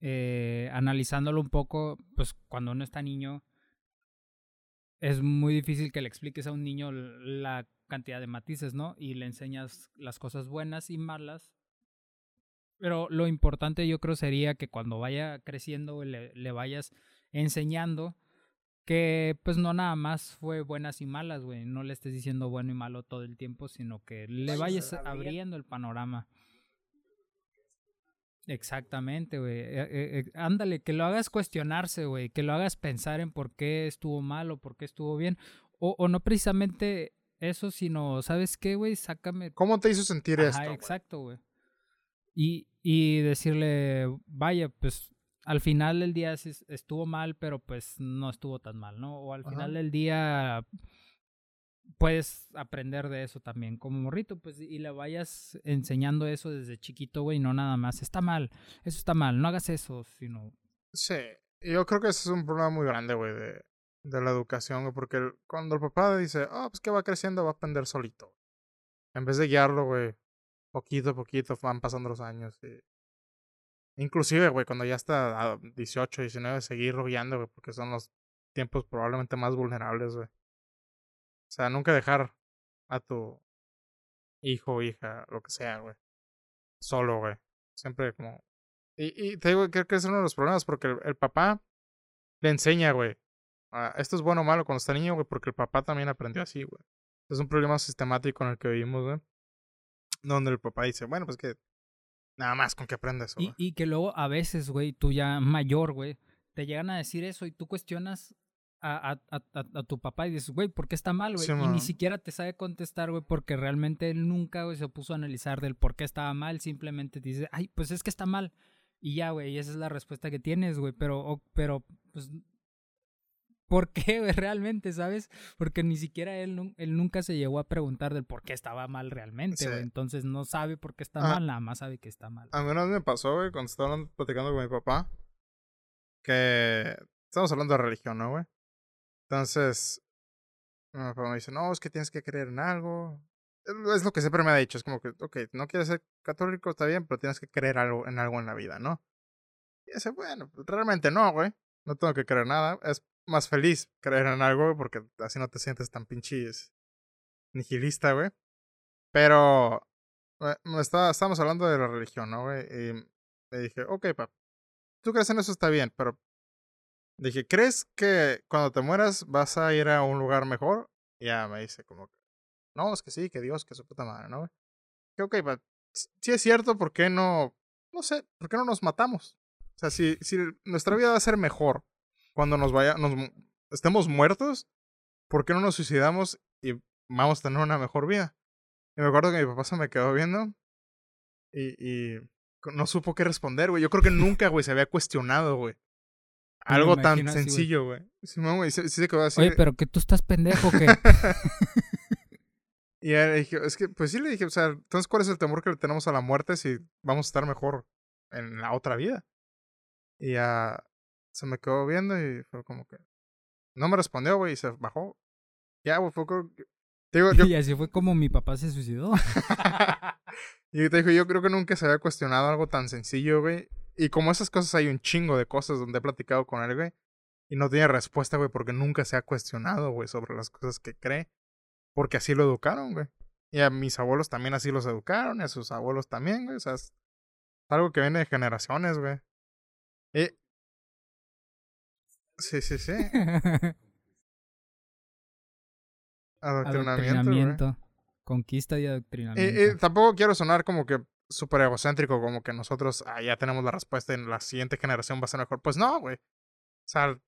eh, analizándolo un poco, pues cuando uno está niño, es muy difícil que le expliques a un niño la cantidad de matices, ¿no? Y le enseñas las cosas buenas y malas. Pero lo importante yo creo sería que cuando vaya creciendo, le vayas enseñando que pues no nada más fue buenas y malas, güey. No le estés diciendo bueno y malo todo el tiempo, sino que le vayas abriendo el panorama. Exactamente, güey. Eh, eh, eh, ándale, que lo hagas cuestionarse, güey. Que lo hagas pensar en por qué estuvo mal o por qué estuvo bien. O, o no precisamente eso, sino, ¿sabes qué, güey? Sácame ¿Cómo te hizo sentir Ajá, esto? exacto, güey. Y, y decirle, vaya, pues al final del día estuvo mal, pero pues no estuvo tan mal, ¿no? O al Ajá. final del día puedes aprender de eso también como morrito, pues y le vayas enseñando eso desde chiquito, güey, no nada más, está mal, eso está mal, no hagas eso, sino... Sí, yo creo que ese es un problema muy grande, güey, de, de la educación, güey, porque cuando el papá dice, ah, pues que va creciendo, va a aprender solito. En vez de guiarlo, güey, poquito a poquito van pasando los años. Y... Inclusive, güey, cuando ya está a 18, 19, seguirlo guiando, güey, porque son los tiempos probablemente más vulnerables, güey. O sea, nunca dejar a tu hijo o hija, lo que sea, güey, solo, güey. Siempre como y, y te digo, creo que es uno de los problemas porque el, papá le enseña, güey. esto es bueno o malo cuando está niño, güey, porque el papá también aprendió así, güey. Es un problema sistemático en el que vivimos, güey. Donde el papá dice, bueno, pues que nada más con que aprenda eso, Y, y que luego a veces, güey, tú ya mayor, güey, te llegan a decir eso y tú cuestionas a, a, a, tu papá y dices, güey, ¿por qué está mal, güey? Sí, y ni siquiera te sabe contestar, güey, porque realmente él nunca, güey, se puso a analizar del por qué estaba mal, simplemente te dice, ay, pues es que está mal. Y ya, güey, y esa es la respuesta que tienes, güey, pero, o- pero, pues, ¿por qué, realmente, sabes? Porque ni siquiera él, él nunca se llegó a preguntar del por qué estaba mal realmente, Sí. güey. Entonces no sabe por qué está Ah. mal, nada más sabe que está mal. A mí una vez me pasó, güey, cuando estaba platicando con mi papá, que estamos hablando de religión, ¿no, güey? Entonces, mi papá me dice, no, es que tienes que creer en algo. Es lo- que siempre me ha dicho, es como que, ok, no quieres ser católico, está bien, pero tienes que creer algo, en algo en la vida, ¿no? Y dice, bueno, realmente no, güey. No tengo que creer nada. Es más feliz creer en algo, porque así no te sientes tan pinches nihilista, güey. Pero me estaba, estábamos hablando de la religión, ¿no, güey? Y le dije, ok, pap, tú crees en eso, está bien, pero dije, ¿crees que cuando te mueras vas a ir a un lugar mejor? Y ya me dice como que, no, es que sí, que Dios, que su puta madre, ¿no, güey? Que ok, pap, si es cierto, ¿por qué no, no sé, ¿por qué no nos matamos? O sea, si, si nuestra vida va a ser mejor cuando nos vaya, nos estemos muertos, ¿por qué no nos suicidamos y vamos a tener una mejor vida? Y me acuerdo que mi papá se me quedó viendo y, y no supo qué responder, güey. Yo creo que nunca, güey, se había cuestionado, güey. Algo tan así, sencillo, güey. Sí, güey, sí, sí se quedó así. Oye, pero que tú estás pendejo, que y le dije, es que, pues sí le dije, o sea, entonces, ¿cuál es el temor que le tenemos a la muerte si vamos a estar mejor en la otra vida? Y ya se me quedó viendo y fue como que. No me respondió, güey, y se bajó. Ya, güey, fue como Digo, yo, y así fue como mi papá se suicidó. y te digo, yo creo que nunca se había cuestionado algo tan sencillo, güey. Y como esas cosas hay un chingo de cosas donde he platicado con él, güey. Y no tiene respuesta, güey, porque nunca se ha cuestionado, güey, sobre las cosas que cree. Porque así lo educaron, güey. Y a mis abuelos también así los educaron, y a sus abuelos también, güey. O sea, es algo que viene de generaciones, güey. Y... Sí, sí, sí. Adoctrinamiento. Adoctrinamiento. Conquista y Y, adoctrinamiento. y tampoco quiero sonar como que súper egocéntrico, como que nosotros ah, ya tenemos la respuesta y la siguiente generación va a ser mejor. Pues no, güey. O sea,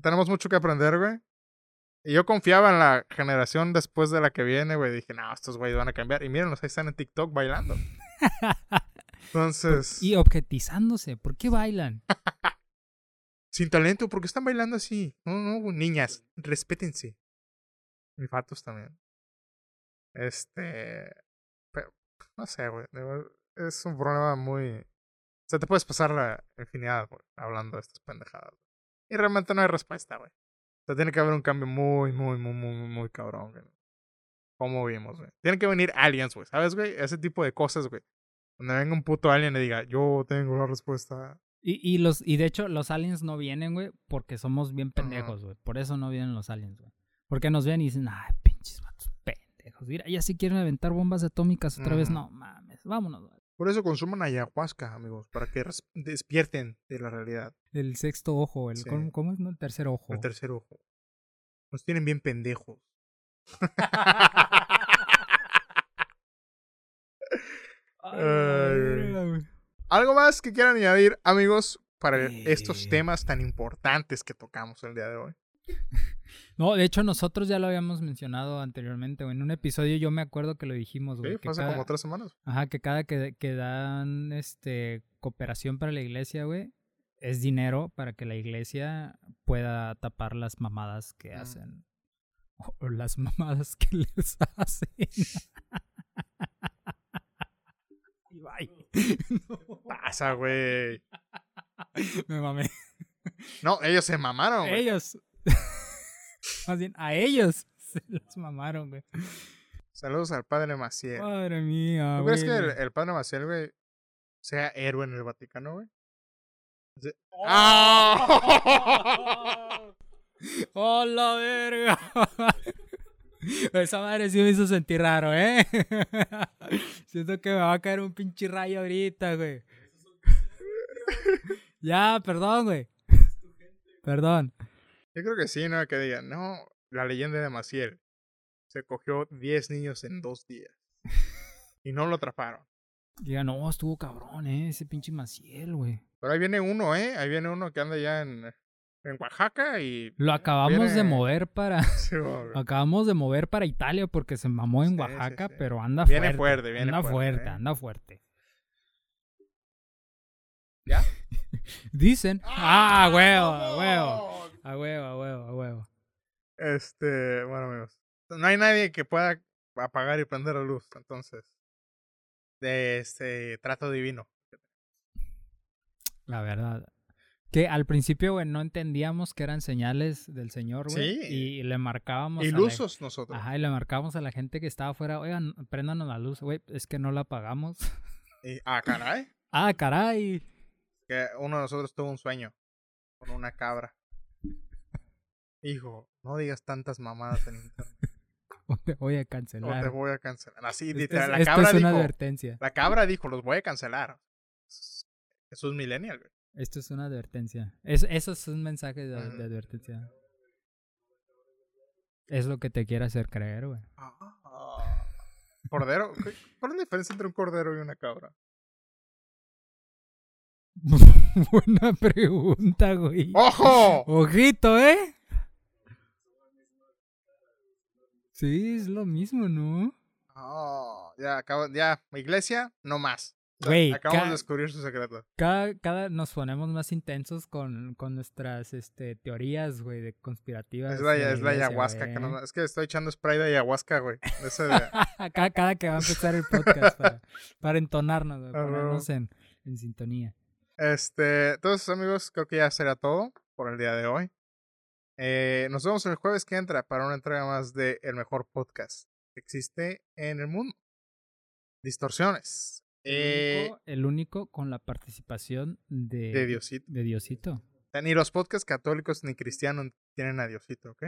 tenemos mucho que aprender, güey. Y yo confiaba en la generación después de la que viene, güey. Dije, no, estos güeyes van a cambiar. Y mírenlos, ahí están en TikTok bailando. Entonces, Y objetizándose. ¿Por qué bailan? sin talento, ¿por qué están bailando así? No, no, niñas, respétense. Y fatos también. Este. Pero, no sé, güey. Es un problema muy. O sea, te puedes pasar la infinidad, güey, hablando de estas pendejadas. Y realmente no hay respuesta, güey. O sea, tiene que haber un cambio muy, muy, muy, muy, muy, muy cabrón, güey. Como vimos, güey. Tienen que venir aliens, güey. ¿Sabes, güey? Ese tipo de cosas, güey. Donde venga un puto alien y diga, yo tengo la respuesta. Y, y, los, y de hecho, los aliens no vienen, güey, porque somos bien pendejos, güey. Por eso no vienen los aliens, güey. Porque nos ven y dicen, ay, pinches vatos pendejos. Mira, ya si quieren aventar bombas atómicas otra vez, no mames, vámonos, güey. Por eso consuman ayahuasca, amigos, para que despierten de la realidad. El sexto ojo, el, Sí. ¿cómo, cómo es? No, el tercer ojo. El tercer ojo. Nos tienen bien pendejos. Ay, Ay. ¿Algo más que quieran añadir, amigos, para estos Eh. temas tan importantes que tocamos el día de hoy? No, de hecho, nosotros ya lo habíamos mencionado anteriormente, güey. En un episodio yo me acuerdo que lo dijimos, güey. Sí, que hace cada- como tres semanas. Ajá, que cada que, que dan este cooperación para la iglesia, güey, es dinero para que la iglesia pueda tapar las mamadas que Mm. hacen. O, o las mamadas que les hacen. Bye. No, Pasa, güey. me mamé. No, ellos se mamaron, güey. Ellos. Más bien, a ellos se los mamaron, güey. Saludos al padre Maciel. Madre mía, ¿Tú güey. crees que el, el padre Maciel, güey, sea héroe en el Vaticano, güey? Sí. ¡Ah! ¡Oh, la verga! Esa madre sí me hizo sentir raro, ¿eh? Siento que me va a caer un pinche rayo ahorita, güey. ya, perdón, güey. Perdón. Yo creo que sí, ¿no? Que digan, no, la leyenda de Maciel se cogió 10 niños en dos días. Y no lo atraparon. Diga, no, estuvo cabrón, ¿eh? Ese pinche Maciel, güey. Pero ahí viene uno, ¿eh? Ahí viene uno que anda ya en, en Oaxaca y... Lo acabamos de mover para... Sí. Acabamos de mover para Italia porque se mamó en Sí, Oaxaca, sí. pero anda Viene fuerte. fuerte, viene anda fuerte, fuerte, ¿eh? anda fuerte. ¿Ya? Dicen. Ah, a huevo, a huevo. A huevo, a huevo, a huevo. Este, bueno, amigos. No hay nadie que pueda apagar y prender la luz, entonces. De este trato divino. La verdad. Que al principio, güey, no entendíamos que eran señales del Señor, güey. Sí. Y le marcábamos. a la- Ilusos nosotros. Ajá, y le marcábamos a la gente que estaba afuera, oigan, préndanos la luz, güey, es que no la apagamos. Y- ah, caray. ah, caray. Que uno de nosotros tuvo un sueño con una cabra. Hijo, no digas tantas mamadas en internet. O te voy a O te cancelar. voy a cancelar. Así, literal. es, La cabra es una dijo. advertencia. La cabra dijo, los voy a cancelar. Eso es millennial, güey. Esto es una advertencia. Es, eso es un mensaje de, advertencia. Es lo que te quiere hacer creer, güey. Ah. Cordero. ¿qué- ¿Cuál es la diferencia entre un cordero y una cabra? Buena pregunta, güey. ¡Ojo! Ojito, ¿eh? Sí, es lo mismo, ¿no? Oh, ya, acabo, ya, iglesia, no más. Güey, acabamos ca- de descubrir su secreto. Cada, cada nos ponemos más intensos con, con nuestras este, teorías, güey, de conspirativas. Es la, es la ayahuasca. es que estoy echando spray de ayahuasca, güey. De- cada, cada que va a empezar el podcast para, para entonarnos, güey, Ah, ponernos en, en sintonía. este, entonces, amigos, creo que ya será todo por el día de hoy. Eh, nos vemos el jueves que entra para una entrega más de el mejor podcast que existe en el mundo. Distorsiones. Eh, El único, el único con la participación de, de Diosito. de Diosito. Ni los podcasts católicos ni cristianos tienen a Diosito, ¿ok?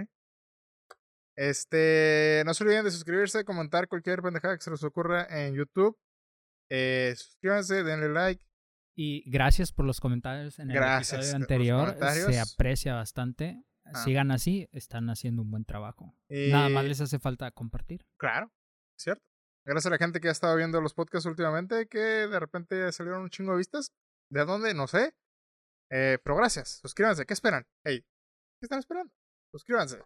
Este, no se olviden de suscribirse, comentar cualquier pendejada que se les ocurra en YouTube. Eh, suscríbanse, denle like. Y gracias por los comentarios en el Gracias episodio anterior. Se aprecia bastante. Ah. Sigan así, están haciendo un buen trabajo. Y, Nada más les hace falta compartir. Claro, cierto. Gracias a la gente que ha estado viendo los podcasts últimamente, que de repente salieron un chingo de vistas. ¿De dónde? No sé. Eh, pero gracias. Suscríbanse. ¿Qué esperan? Hey, ¿qué están esperando? Suscríbanse.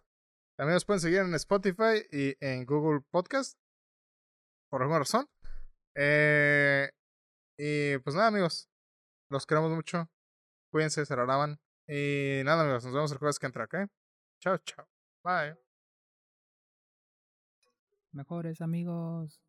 También nos pueden seguir en Spotify y en Google Podcast. Por alguna razón. Eh, y pues nada, amigos. Los queremos mucho. Cuídense, se la lavan. Y nada, amigos. Nos vemos el jueves que entra, ¿ok? Chao, chao. Bye. Mejores amigos.